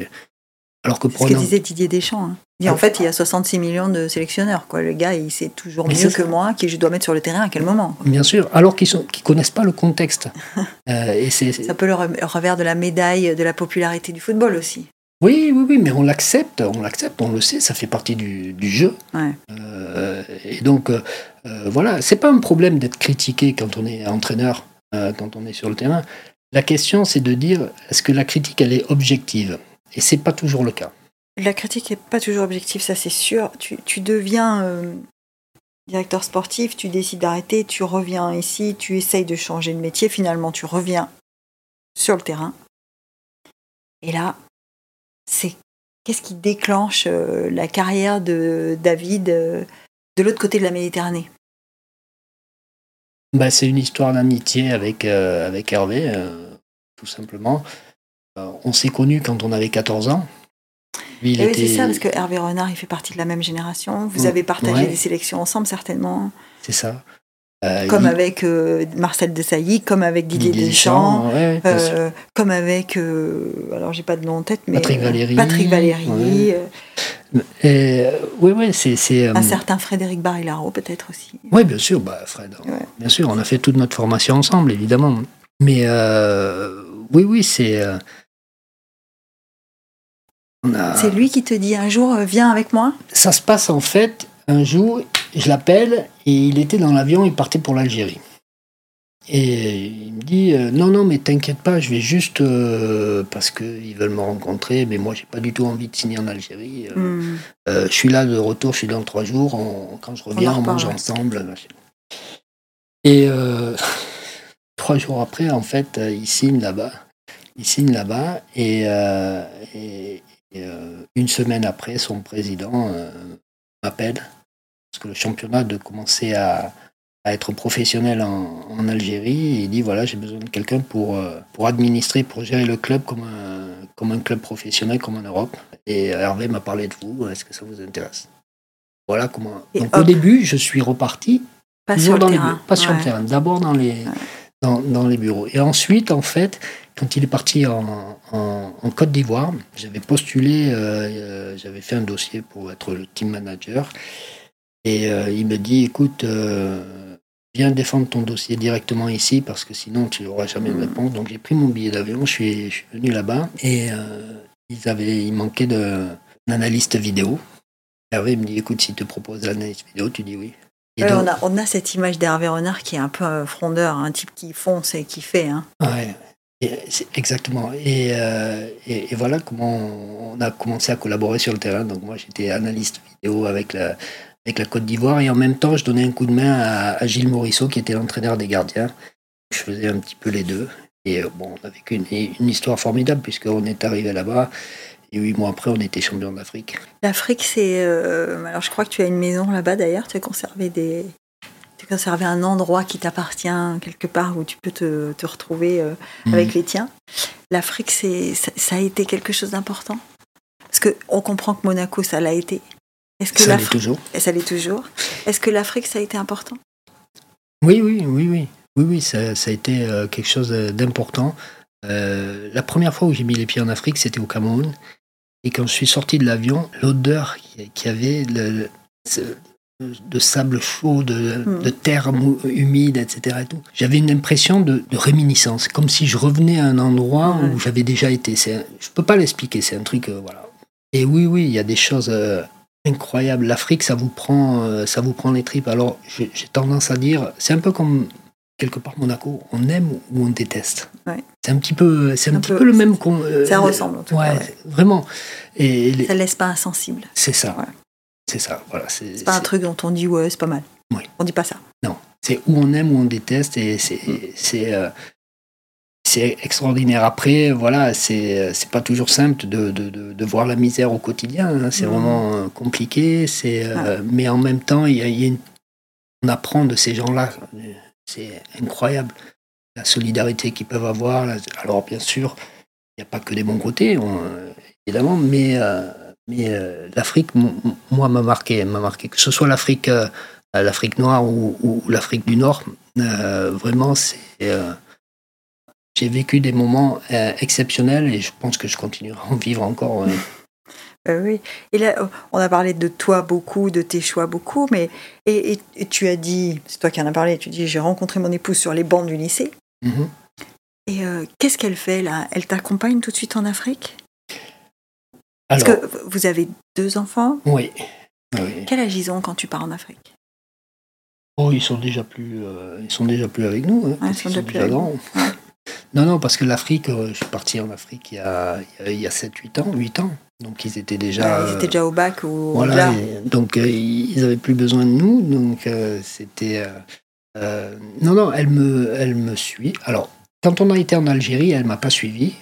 Alors que ce que disait Didier Deschamps. Hein. Il en fait, il y a 66 millions de sélectionneurs. Quoi. Le gars, il sait toujours mieux que moi qui je dois mettre sur le terrain à quel moment. Bien sûr, alors qu'ils ne connaissent pas le contexte. euh, et c'est, un peu le revers de la médaille de la popularité du football aussi. Oui, oui, oui, mais on l'accepte, on l'accepte, on le sait, ça fait partie du, jeu. Euh, et donc, euh, euh, voilà, c'est pas un problème d'être critiqué quand on est entraîneur, quand on est sur le terrain. La question, c'est de dire, est-ce que la critique, elle est objective? Et c'est pas toujours le cas. La critique n'est pas toujours objective, ça c'est sûr. Tu, tu deviens directeur sportif, tu décides d'arrêter, tu reviens ici, tu essayes de changer de métier, finalement tu reviens sur le terrain. Et là, c'est qu'est-ce qui déclenche euh, la carrière de David euh, de l'autre côté de la Méditerranée? Bah, C'est une histoire d'amitié avec, euh, avec Hervé, tout simplement. on s'est connus quand on avait 14 ans. oui, c'est ça, parce que Hervé Renard, il fait partie de la même génération. Vous avez partagé des sélections ensemble, certainement. C'est ça. Euh, Comme il- avec euh, Marcel Desailly, comme avec Didier, Didier Deschamps, ouais, euh, comme avec, alors j'ai pas de nom en tête, mais Patrick Valéry, Patrick Valéry, ouais. Et, oui, oui, c'est. c'est, euh, un certain Frédéric Barilaro peut-être aussi. Oui, bien sûr, bah, Fred. Ouais. Bien sûr, on a fait toute notre formation ensemble, évidemment. Mais euh, oui, oui, c'est. euh, a- C'est lui qui te dit un jour, viens avec moi? Ça se passe en fait, un jour, je l'appelle et il était dans l'avion, il partait pour l'Algérie. Et il me dit euh, Non, non, mais t'inquiète pas, je vais juste. euh, parce qu'ils veulent me rencontrer, mais moi, j'ai pas du tout envie de signer en Algérie. Euh, Hmm. euh, je suis là de retour, je suis dans trois jours. on- quand je reviens, en on, mange ensemble. machin. Et trois jours après, en fait, il signe là-bas. Il signe là-bas. Et, et- et, une semaine après, son président m'appelle. Parce que le championnat de commencer à, à être professionnel en, en Algérie. Il dit voilà, j'ai besoin de quelqu'un pour, euh, pour administrer, pour gérer le club comme un, comme un club professionnel, comme en Europe. Et Hervé m'a parlé de vous, est-ce que ça vous intéresse? Voilà comment. Et Donc au début, je suis reparti, Pas sur le dans terrain. pas sur le terrain, d'abord dans les, dans, dans les bureaux. Et ensuite, en fait, quand il est parti en, en- en Côte d'Ivoire, j'avais postulé, euh, euh, j'avais fait un dossier pour être le team manager. Et euh, il me dit écoute, euh, viens défendre ton dossier directement ici parce que sinon tu n'auras jamais de réponse. Donc j'ai pris mon billet d'avion, je suis, je suis venu là-bas et euh, ils avaient, il manquait d'un analyste vidéo. Hervé me dit écoute, si te propose l'analyste vidéo, tu dis oui. Et Ouais, donc- on, a, on a cette image d'Hervé Renard qui est un peu frondeur, un type qui fonce et qui fait. Hein. Ouais, exactement. Et, euh, et, et voilà comment on a commencé à collaborer sur le terrain. Donc moi j'étais analyste vidéo avec la, avec la Côte d'Ivoire et en même temps je donnais un coup de main à, à Gilles Morisseau qui était l'entraîneur des gardiens. Je faisais un petit peu les deux. Et euh, bon, on a vécu une, une histoire formidable puisqu'on est arrivé là-bas et huit mois après on était champion d'Afrique. L'Afrique, c'est. euh, alors, je crois que tu as une maison là-bas d'ailleurs. Tu as conservé des. Tu as conservé un endroit qui t'appartient quelque part où tu peux te, te retrouver euh, Mhm. avec les tiens. L'Afrique, c'est ça, ça a été quelque chose d'important? Parce que on comprend que Monaco, ça l'a été. Est-ce que Ça l'est l'Afrique, toujours. ça l'est toujours. Est-ce que l'Afrique, ça a été important? Oui, oui, oui, oui. Oui, oui, ça, ça a été euh, quelque chose d'important. Euh, la première fois où j'ai mis les pieds en Afrique, c'était au Cameroun. Et quand je suis sorti de l'avion, l'odeur qu'il y- avait le- le- ce- de sable chaud, de, Mm. de terre humide, etc. et J'avais une impression de, de réminiscence, comme si je revenais à un endroit où j'avais déjà été. Un- Je peux pas l'expliquer, c'est un truc, euh, voilà. Et oui, oui, il y a des choses euh, incroyables. L'Afrique, ça vous prend, euh, ça vous prend les tripes. Alors, j'ai tendance à dire, c'est un peu comme quelque part Monaco, on aime ou on déteste. Ouais. C'est un petit peu, c'est un, Un petit peu. peu, le même qu'on. euh, Ça le- ressemble en tout ouais, cas. ouais. vraiment. Et les- Ça ne laisse pas insensible. c'est ça. C'est ça. Voilà. C'est pas un truc dont on dit ouais, c'est pas mal. Oui. On dit pas ça. non. C'est où on aime ou on déteste et c'est c'est euh, c'est extraordinaire. Après, voilà, c'est pas toujours simple de, de, de, de voir la misère au quotidien. hein. C'est Mhm. vraiment euh, compliqué. C'est euh, mais en même temps, il y a, il y a une- on apprend de ces gens-là. C'est incroyable la solidarité qu'ils peuvent avoir. la- Alors bien sûr, il n'y a pas que des bons côtés, on- évidemment, mais euh, mais euh, l'Afrique, moi, m'a marqué, m'a marqué. Que ce soit l'Afrique, l'Afrique noire ou, ou l'Afrique du Nord, vraiment, c'est. J'ai vécu des moments euh, exceptionnels et je pense que je continuerai à en vivre encore. euh. Euh, oui. Et là, on a parlé de toi beaucoup, de tes choix beaucoup, mais et, et- et tu as dit, c'est toi qui en as parlé, tu dis j'ai rencontré mon épouse sur les bancs du lycée. Mhm. Et euh, qu'est-ce qu'elle fait là? Elle t'accompagne tout de suite en Afrique? Alors, Parce que vous avez deux enfants. oui. oui. Quel âge ils ont quand tu pars en Afrique? Oh, ils sont déjà plus, ils sont déjà plus avec nous. hein, parce ils sont déjà plus avec grands. Non, non, parce que l'Afrique, euh, je suis parti en Afrique il y a, il y a- il y a 7-8 ans, 8 ans. Donc ils étaient déjà. Ils étaient déjà au bac ou Voilà, donc euh, ils n'avaient plus besoin de nous, donc euh, c'était. euh, non, non, elle me, elle me suit. Alors, quand on a été en Algérie, elle m'a pas suivi.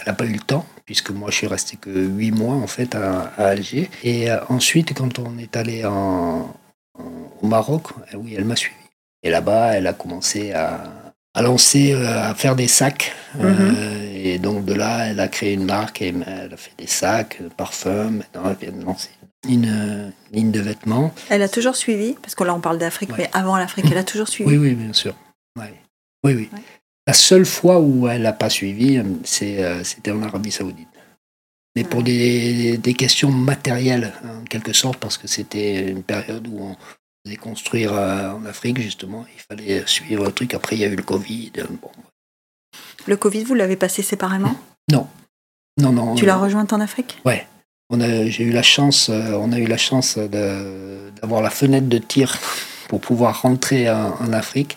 Elle n'a pas eu le temps, puisque moi je suis resté que 8 mois en fait à, à Alger. Et ensuite, quand on est allé en, en- au Maroc, euh, oui, elle m'a suivi. Et là-bas, elle a commencé à, à lancer, euh, à faire des sacs. Euh, et donc de là, elle a créé une marque et elle a fait des sacs, euh, parfums. Maintenant, elle vient de lancer une ligne de vêtements. Elle a toujours suivi, parce que là on parle d'Afrique, Ouais. mais avant l'Afrique, elle a toujours suivi. Oui, oui, bien sûr. Ouais. Oui, oui. Ouais. La seule fois où elle n'a pas suivi, euh, euh, c'était en Arabie Saoudite. Mais pour Ouais. des, des questions matérielles, en quelque sorte, parce que c'était une période où on faisait construire euh, en Afrique, justement. Il fallait suivre le truc. Après, il y a eu le Covid. euh, Bon. Le Covid, vous l'avez passé séparément? Non, non. Tu euh, l'as rejointe en Afrique? A, j'ai eu la chance, euh, on a eu la chance d'avoir la fenêtre de tir pour pouvoir rentrer en, en Afrique.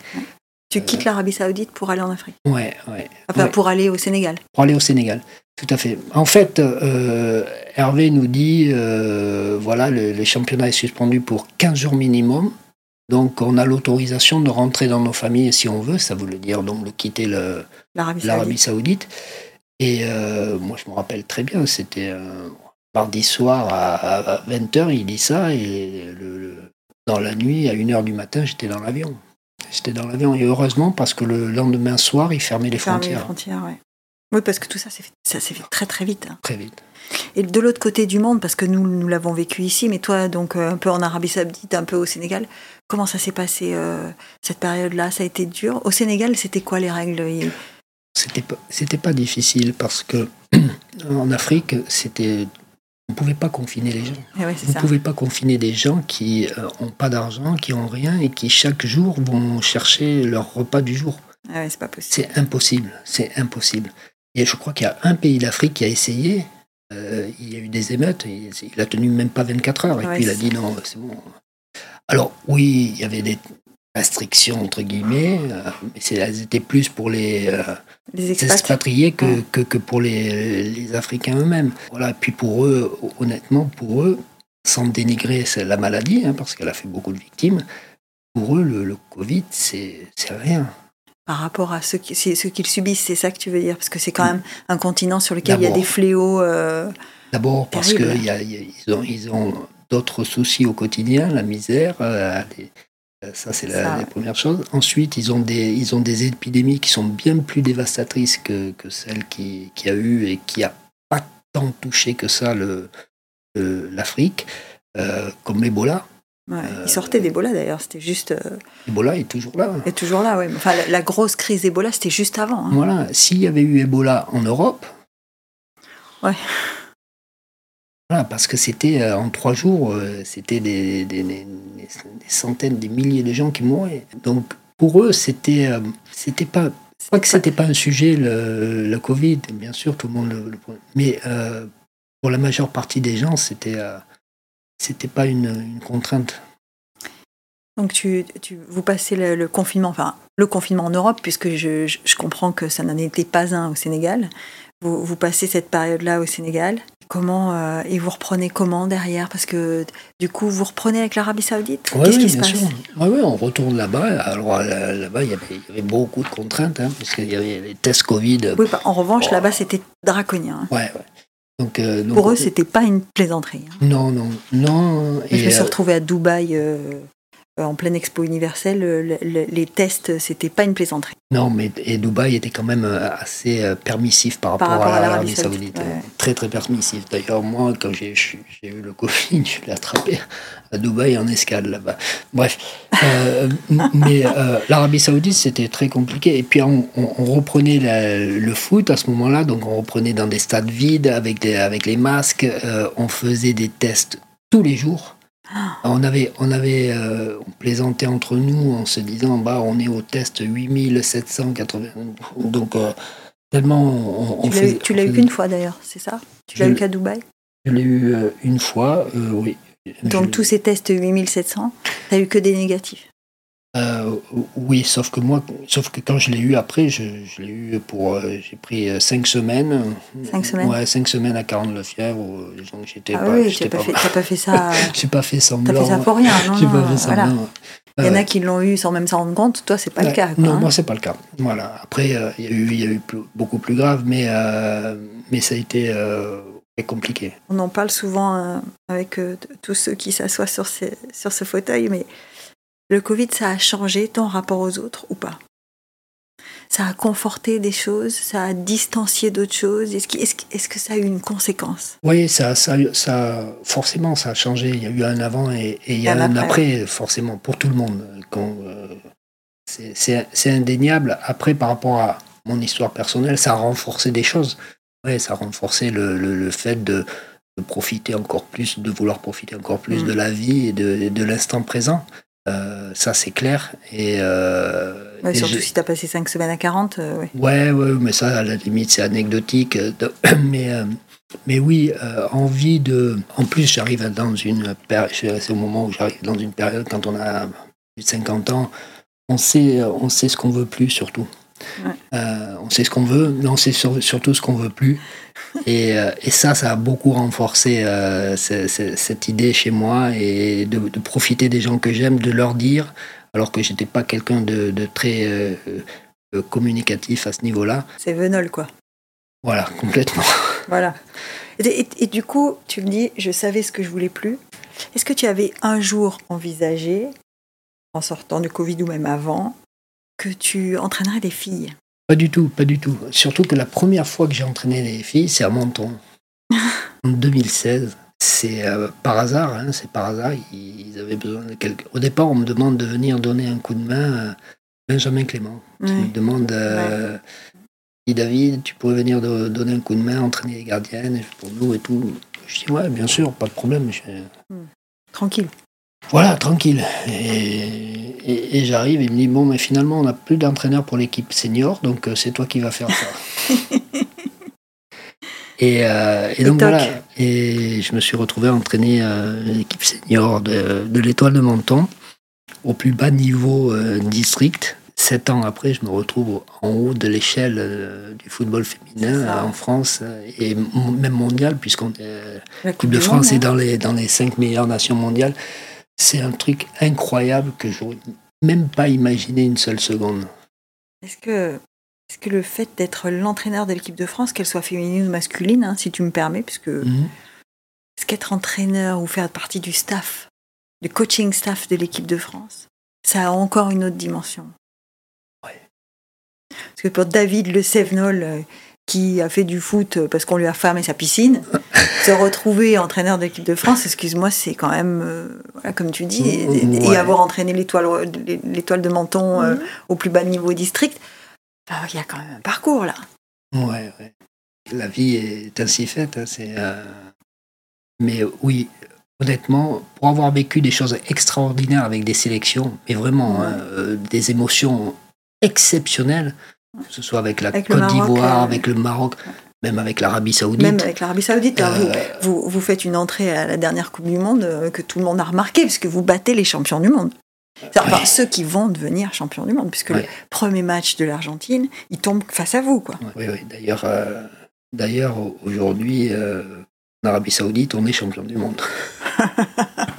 Tu quittes l'Arabie Saoudite pour aller en Afrique? Ouais, ouais. Enfin, Ouais. pour aller au Sénégal? Pour aller au Sénégal. Tout à fait. En fait, euh, Hervé nous dit, euh, voilà, le, le championnat est suspendu pour 15 jours minimum. Donc, on a l'autorisation de rentrer dans nos familles si on veut. Ça voulait dire donc de quitter L'Arabie Saoudite. Saoudite. Et euh, moi, je me rappelle très bien, c'était mardi soir à, 20h, il dit ça, et le- le- dans la nuit, à 1h du matin, j'étais dans l'avion. J'étais dans l'avion, et heureusement, parce que le lendemain soir, il fermait les Fermer les frontières frontières, ouais. Oui, parce que tout ça, fait- ça s'est fait très très vite. hein. très vite. Et de l'autre côté du monde, parce que nous, nous l'avons vécu ici, mais toi, donc euh, un peu en Arabie Saoudite, un peu au Sénégal, comment ça s'est passé euh, cette période-là? Ça a été dur? Au Sénégal, c'était quoi les règles? C'était pas, c'était pas difficile, parce que en Afrique, c'était. On ne pouvait pas confiner les gens. Eh ouais, ça. ne pouvez pas confiner des gens qui n'ont pas d'argent, qui ont rien et qui chaque jour vont chercher leur repas du jour. Ah ouais, c'est pas possible. C'est impossible, c'est impossible. Et je crois qu'il y a un pays d'Afrique qui a essayé. euh, il y a eu des émeutes, il, il a tenu même pas 24 heures, et Ouais, puis il a dit non, c'est bon. Alors oui, il y avait des restrictions entre guillemets, euh, mais elles étaient plus pour les, euh, Les expatriés que, Ouais. que, que pour les, les Africains eux-mêmes. Voilà, et puis pour eux, honnêtement, pour eux, sans dénigrer la maladie, hein, parce qu'elle a fait beaucoup de victimes, pour eux, le, le Covid, c'est rien. Par rapport à ceux qui, c'est ceux qui le subissent, c'est ça que tu veux dire? Parce que c'est quand même un continent sur lequel il y a des fléaux. euh, D'abord parce qu'ils ont, ils ont d'autres soucis au quotidien, la misère, euh, les- euh, ça c'est la, Ça. les premières choses. Ensuite, ils ont, des, ils ont des épidémies qui sont bien plus dévastatrices que, que celle qui, qui a eu et qui a pas tant touché que ça le- le- l'Afrique, euh, comme l'Ebola. Ouais. Euh, Ils sortaient d'Ebola d'ailleurs, c'était juste. euh, L'Ebola est toujours là. et toujours là. Mais Enfin, la, la grosse crise d'Ebola, c'était juste avant. hein. Voilà, s'il y avait eu Ebola en Europe, Ouais. Voilà, parce que c'était euh, en trois jours, euh, c'était des, des- des- des centaines, des milliers de gens qui mouraient. Donc pour eux, c'était c'était pas. Je crois que c'était pas un sujet le, le Covid, bien sûr, tout le monde le, le mais pour la majeure partie des gens, c'était c'était pas une, une contrainte. Donc tu, tu, vous passez le, le confinement, enfin le confinement en Europe, puisque je, je, je comprends que ça n'en était pas un au Sénégal. Vous, vous passez cette période-là au Sénégal. Comment euh, et vous reprenez comment derrière? Parce que du coup, vous reprenez avec l'Arabie Saoudite? Ouais, Qu'est-ce oui, qui se passe? Ouais, ouais, on retourne là-bas. Alors là- là-bas, il y avait, il y avait beaucoup de contraintes, hein, parce qu'il y avait les tests Covid. Oui, bah, en revanche, Oh. là-bas, c'était draconien. hein. Ouais, ouais. Donc, euh, donc, Pour eux, c'était pas une plaisanterie. hein. Non, non, non. je me suis euh, retrouvée à Dubaï euh, euh, en pleine expo universelle. le- le- les tests, c'était pas une plaisanterie. Non, mais et Dubaï était quand même euh, assez euh, permissif par rapport, Par rapport à à l'Arabie Saoudite. Ouais. Très, très permissif. D'ailleurs, moi, quand j'ai eu le Covid, je l'ai attrapé à Dubaï en escale là-bas. Bref. Euh, mais euh, l'Arabie Saoudite, c'était très compliqué. Et puis, on, on- on reprenait la- le foot à ce moment-là. Donc, on reprenait dans des stades vides avec, des, avec les masques. Euh, on faisait des tests tous les jours. On avait, on avait, euh, on plaisantait entre nous en se disant, bah, on est au test 8780. Donc, euh, tellement on, on Tu l'as eu- tu l'as eu qu'une fois d'ailleurs, c'est ça? Tu l'as eu qu'à Dubaï? Je l'ai eu euh, une fois, oui. Donc Je- tous ces tests 8700, t'as eu que des négatifs? Euh, oui, sauf que moi, sauf que quand je l'ai eu après, je, je l'ai eu pour, euh, j'ai pris euh, cinq semaines. Cinq semaines? Ouais, cinq semaines à 40 de fièvre. euh, Donc j'étais Ah pas, oui, j'étais t'as pas, pas, fait, t'as pas fait ça. j'ai pas fait T'as semblant. fait ça pour rien, non, non, pas fait voilà. semblant. Il y en a qui l'ont eu sans même s'en rendre compte. Toi, c'est pas le cas. quoi, non, hein. moi c'est pas le cas. Voilà. Après, il y a eu, il y a eu plus- beaucoup plus grave, mais mais ça a été compliqué. On en parle souvent avec tous ceux qui s'assoient sur, ces- sur ce fauteuil, mais le Covid, ça a changé ton rapport aux autres ou pas? Ça a conforté des choses, ça a distancié d'autres choses? Est-ce que, est est que, ça a eu une conséquence? Oui, ça, ça, ça, forcément, ça a changé. Il y a eu un avant et, il y a un, après, forcément, pour tout le monde. Euh, c'est indéniable. Après, par rapport à mon histoire personnelle, ça a renforcé des choses. Ouais, ça a renforcé le, le, fait de, de, profiter encore plus, de vouloir profiter encore plus mm. de la vie et de, de l'instant présent. Euh, ça, c'est clair. Et, euh, surtout si tu as passé 5 semaines à 40. Euh, ouais. ouais. mais ça, à la limite, c'est anecdotique. mais, mais oui, envie de. En plus, j'arrive dans une période. C'est au moment où j'arrive dans une période, quand on a plus de 50 ans, on sait, on sait ce qu'on veut plus, surtout. On sait ce qu'on veut, mais on sait surtout ce qu'on veut plus. Et, euh, et, ça, ça a beaucoup renforcé euh, cette idée chez moi et de, profiter des gens que j'aime, de leur dire, alors que j'étais pas quelqu'un de, très euh, communicatif à ce niveau-là. C'est Venol, quoi. Voilà, complètement. Voilà. Et, et, du coup, tu me dis, je savais ce que je voulais plus. Est-ce que tu avais un jour envisagé, en sortant du Covid ou même avant, que tu entraînerais des filles pas du tout, pas du tout. Surtout que la première fois que j'ai entraîné les filles, c'est à Menton, en 2016. C'est euh, par hasard, hein, c'est par hasard. Ils avaient besoin de quelqu'un. Au départ, on me demande de venir donner un coup de main à Benjamin Clément. Qui me demande euh, David, tu pourrais venir donner un coup de main, entraîner les gardiennes pour nous et tout. Je dis Ouais, bien sûr, pas de problème. Hmm. Tranquille. Voilà, tranquille. Et, j'arrive, il me dit Bon, mais finalement, on n'a plus d'entraîneur pour l'équipe senior, donc euh, c'est toi qui vas faire ça. Euh, et, donc voilà. Et je me suis retrouvé à entraîner euh, l'équipe senior de, l'Étoile de Menton au plus bas niveau district. Sept ans après, je me retrouve en haut de l'échelle du football féminin en France et même mondial, puisqu'on l'équipe de France est dans les, dans les cinq meilleures nations mondiales. C'est un truc incroyable que je même pas imaginé une seule seconde. Est-ce que, est que le fait d'être l'entraîneur de l'équipe de France, qu'elle soit féminine ou masculine, hein, si tu me permets, puisque mhm. est-ce qu'être entraîneur ou faire partie du staff, du coaching staff de l'équipe de France, ça a encore une autre dimension? Oui. Parce que pour David Le Sevenol, euh, qui a fait du foot parce qu'on lui a fermé sa piscine, se retrouver entraîneur d'équipe de France, excuse-moi, c'est quand même, euh, comme tu dis, et, avoir entraîné l'étoile, l'étoile de Menton euh, mhm. au plus bas niveau district, il y a quand même un parcours là. Ouais, ouais. La vie est ainsi faite. Hein, c'est, euh, Mais oui, honnêtement, pour avoir vécu des choses extraordinaires avec des sélections, mais vraiment hein, des émotions exceptionnelles, que ce soit avec la Côte d'Ivoire, euh, avec le Maroc, même avec l'Arabie Saoudite. Même avec l'Arabie Saoudite, hein, euh, vous, vous, faites une entrée à la dernière Coupe du Monde euh, que tout le monde a remarqué, puisque vous battez les champions du monde. Enfin, ceux qui vont devenir champions du monde, puisque le premier match de l'Argentine, il tombe face à vous. Quoi. Oui, oui. D'ailleurs, d'ailleurs aujourd'hui, en Arabie Saoudite, on est champion du monde.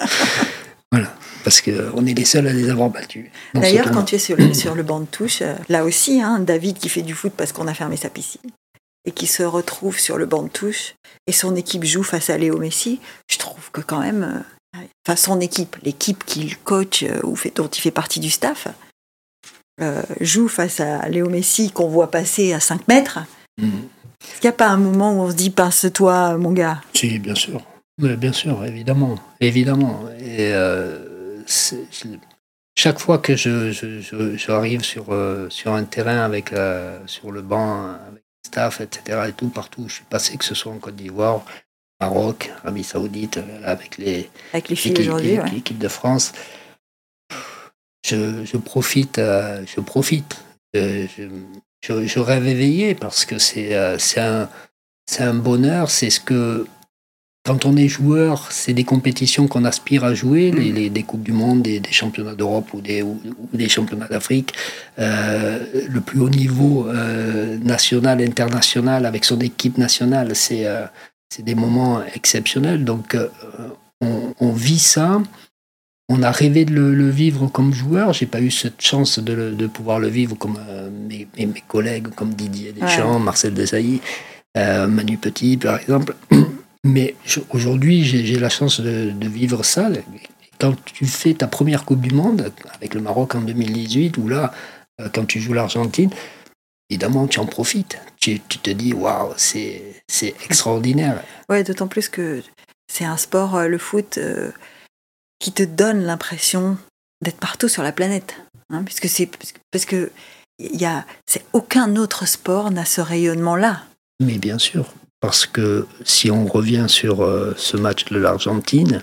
parce qu'on est les seuls à les avoir battus. D'ailleurs, quand tu es sur le, sur le banc de touche, euh, là aussi, hein, David qui fait du foot parce qu'on a fermé sa piscine et qui se retrouve sur le banc de touche et son équipe joue face à Léo Messi, je trouve que quand même, euh, enfin son équipe, l'équipe qu'il coach euh, ou fait, dont il fait partie du staff, joue face à Léo Messi qu'on voit passer à 5 mètres. Mm. Est-ce qu'il n'y a pas un moment où on se dit pince-toi, mon gars Si, bien sûr. bien sûr, évidemment. Évidemment. Et chaque fois que je, je, sur, euh, sur un terrain avec sur le banc, avec le staff, etc., et tout, partout où je suis passé, que ce soit en Côte d'Ivoire, Maroc, Arabie Saoudite, euh, avec les, avec les filles aujourd'hui, l'équipe de France, je, profite, euh, je profite. Je, rêve éveillé parce que c'est un, un bonheur, c'est ce que quand on est joueur, c'est des compétitions qu'on aspire à jouer, les, les, des Coupes du Monde, des, des championnats d'Europe ou des, ou, des championnats d'Afrique. Euh, le plus haut niveau euh, national, international, avec son équipe nationale, c'est euh, des moments exceptionnels. Donc, euh, on, on, vit ça. On a rêvé de le, le vivre comme joueur. J'ai pas eu cette chance de, de pouvoir le vivre comme mes, mes, mes, collègues, comme Didier Deschamps, Marcel Desailly, Manu Petit, par exemple. Mais aujourd'hui, j'ai la chance de, vivre ça. Quand tu fais ta première Coupe du Monde avec le Maroc en 2018, ou là, euh, quand tu joues l'Argentine, évidemment, tu en profites. Tu, tu te dis, waouh, c'est extraordinaire. Ouais, d'autant plus que c'est un sport, euh, le foot, euh, qui te donne l'impression d'être partout sur la planète. hein, puisque c'est parce que il y a, aucun autre sport n'a ce rayonnement-là. Mais bien sûr, parce que si on revient sur euh, ce match de l'Argentine,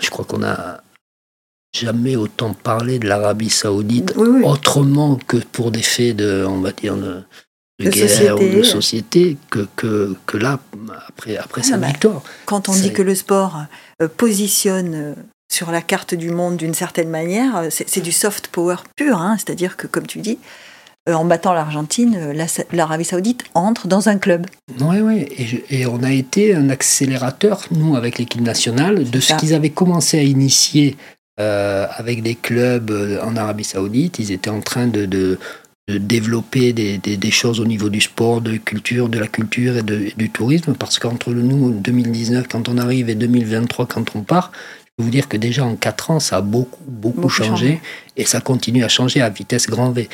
je crois qu'on a jamais autant parlé de l'Arabie Saoudite Oui, oui. autrement que pour des faits de, on va dire, de, guerre société. ou de société que, que, que là, après, après Ah, sa bah, victoire. Quand on dit que le sport euh, positionne euh, sur la carte du monde d'une certaine manière, c'est du soft power pur. hein. C'est-à-dire que, comme tu dis, en battant l'Argentine, euh, la- l'Arabie Saoudite entre dans un club. Oui, oui. Et, je- et on a été un accélérateur, nous, avec l'équipe nationale, de ce qu'ils avaient commencé à initier euh, avec des clubs euh, en Arabie Saoudite. Ils étaient en train de, de- de développer des, des- des choses au niveau du sport, de culture, de la culture et, de- et du tourisme. Parce qu'entre nous, 2019, quand on arrive, et 2023, quand on part, vous dire que déjà en 4 ans, ça a beaucoup, beaucoup, Beaucoup changé. changé. Et ça continue à changer à vitesse grand V.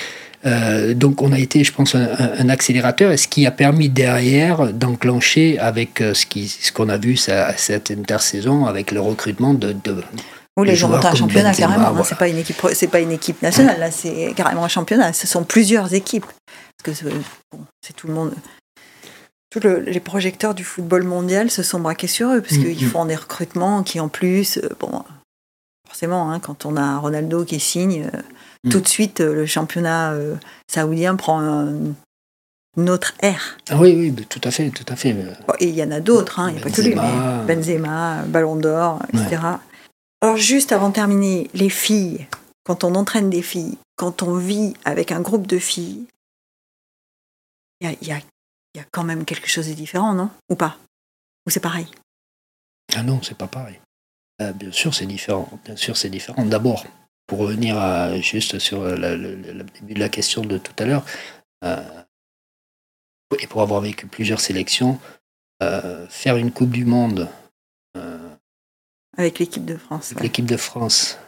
Euh, donc on a été, je pense, un, accélérateur, et ce qui a permis derrière d'enclencher avec euh, ce qui- ce qu'on a vu ça- cette intersaison, avec le recrutement de, de- Ou les gens ont un championnat Benzema, carrément. hein. voilà. C'est pas une équipe, c'est pas une équipe nationale. Là, c'est carrément un championnat. Ce sont plusieurs équipes. Parce que c'est- bon, c'est tout le monde. Tous le- les projecteurs du football mondial se sont braqués sur eux parce Mm, qu'ils mm. font des recrutements qui en plus, euh, bon, forcément, hein, quand on a Ronaldo qui signe, euh, Mm. tout de suite euh, le championnat euh, saoudien prend un- une autre ère. Ah oui, oui, tout à fait, tout à fait. Bon, Et il y en a d'autres, hein, il n'y a pas que lui, mais Benzema, Ballon d'Or, etc. Alors juste avant de terminer, les filles, quand on entraîne des filles, quand on vit avec un groupe de filles, il y a, il y a- il y a quand même quelque chose de différent, non? Ou pas? Ou c'est pareil? Ah non, c'est pas pareil. Euh, bien sûr, c'est différent. Bien sûr, c'est différent. D'abord, pour revenir à- juste sur la- le, début de la question de tout à l'heure, euh, et pour avoir vécu plusieurs sélections, euh, faire une Coupe du Monde avec l'équipe de France avec ouais. l'équipe de France,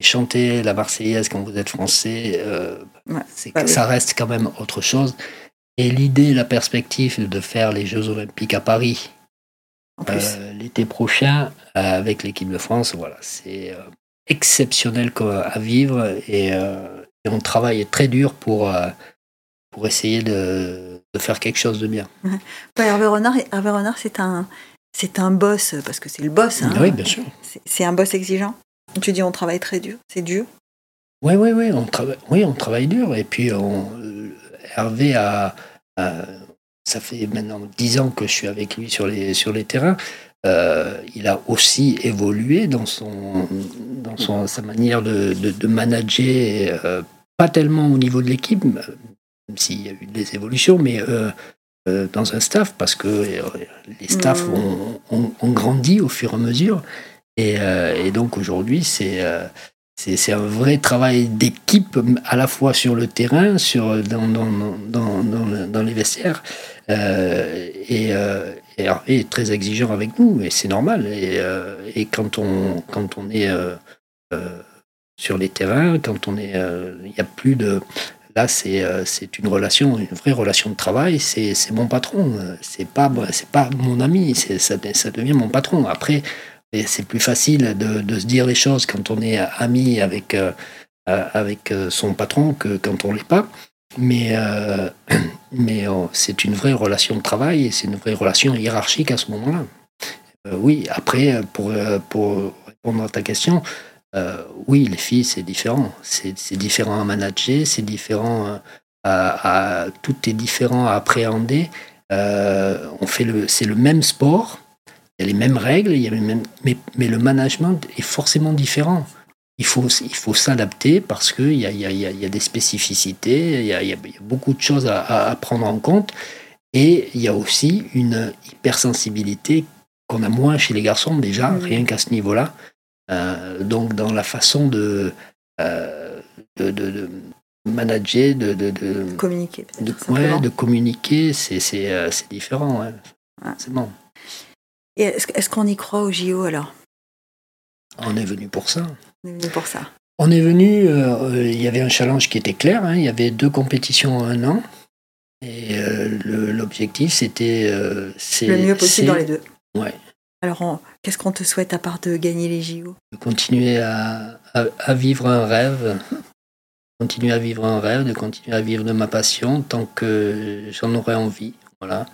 chanter la Marseillaise quand vous êtes français, euh, Ouais, c'est que ça reste quand même autre chose. Et l'idée, la perspective de faire les Jeux Olympiques à Paris euh, l'été prochain euh, avec l'équipe de France, voilà, c'est euh, exceptionnel à vivre et, et on travaille très dur pour, pour essayer de, de faire quelque chose de bien. Ouais, Hervé Renard, Hervé Renard c'est un, c'est un boss, parce que c'est le boss. hein. Oui, bien sûr. C'est un boss exigeant. Tu dis on travaille très dur, c'est dur. Oui, oui, oui, on travaille, oui, on travaille dur. Et puis, on, euh, Hervé a, a- ça fait maintenant dix ans que je suis avec lui sur les, sur les terrains. Euh, il a aussi évolué dans, son, dans son, sa manière de, de, de manager, euh, pas tellement au niveau de l'équipe, même s'il y a eu des évolutions, mais euh, dans un staff, parce que les staffs Mm. ont, ont- ont grandi au fur et à mesure. Et, et donc aujourd'hui, c'est c'est un vrai travail d'équipe, à la fois sur le terrain, sur, dans, dans, dans, dans, le- dans les vestiaires. Euh, et, euh, et est très exigeant avec nous, et c'est normal. Et, euh, et quand, on, quand on est sur les terrains, quand on est. Il n'y a plus de. Là, c'est une relation, une vraie relation de travail. C'est mon patron. C'est pas, pas mon ami. Ça, ça devient mon patron. Après, et c'est plus facile de, de se dire les choses quand on est ami avec, euh, euh, avec euh, son patron que quand on l'est pas. Mais, mais c'est une vraie relation de travail et c'est une vraie relation hiérarchique à ce moment-là. Oui, après, pour, pour répondre à ta question, oui, les filles, c'est différent. C'est différent à manager, c'est différent à, à- Tout est différent à appréhender. On fait c'est le même sport, il y a les mêmes règles, il y a les mêmes, mais, mais le management est forcément différent. Il faut, il faut s'adapter parce qu'il y a, y, a, y a- y a des spécificités, il y a, beaucoup de choses à, à- à prendre en compte. Et il y a aussi une hypersensibilité qu'on a moins chez les garçons déjà, rien qu'à ce niveau-là. Euh, donc dans la façon de, euh, de, de- de manager, de, de, de, Communiquer. de, simplement. ouais, de communiquer, c'est c'est, euh, c'est différent. Ouais. Ouais. C'est bon. Est-ce qu'on y croit au JO alors? On est venu pour ça. On est venu pour ça. On est venu, euh, il y avait un challenge qui était clair, hein, il y avait deux compétitions en un an. Et euh, l'objectif, c'était. euh, Le mieux possible dans les deux. Ouais. Alors, qu'est-ce qu'on te souhaite à part de gagner les JO de continuer à, à- à vivre un rêve, continuer à vivre un rêve, de continuer à vivre de ma passion tant que j'en aurai envie. Voilà.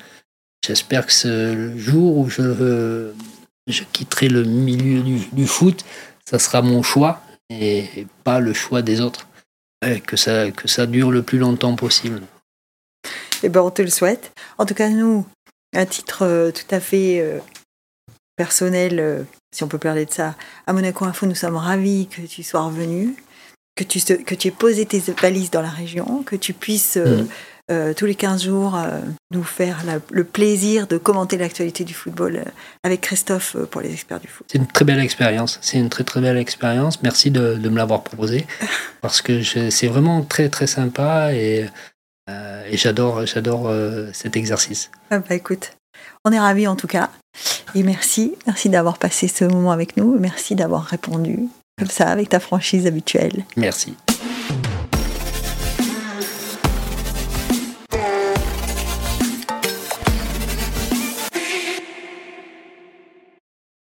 J'espère que ce le jour où je, je quitterai le milieu du, du foot, ça sera mon choix et pas le choix des autres. Ouais, que, ça, que ça dure le plus longtemps possible. Eh ben, on te le souhaite. En tout cas, nous, à titre euh, tout à fait euh, personnel, euh, si on peut parler de ça, à Monaco Info, nous sommes ravis que tu sois revenu, que tu, que tu aies posé tes valises dans la région, que tu puisses Mhm. Euh, tous les 15 jours euh, nous faire la- le plaisir de commenter l'actualité du football euh, avec Christophe pour les experts du foot. C'est une très belle expérience. C'est une très très belle expérience. Merci de, de me l'avoir proposé parce que c'est vraiment très très sympa et, et j'adore j'adore cet exercice. Ah bah écoute, on est ravis en tout cas. Et merci, merci d'avoir passé ce moment avec nous. Merci d'avoir répondu comme ça avec ta franchise habituelle. Merci.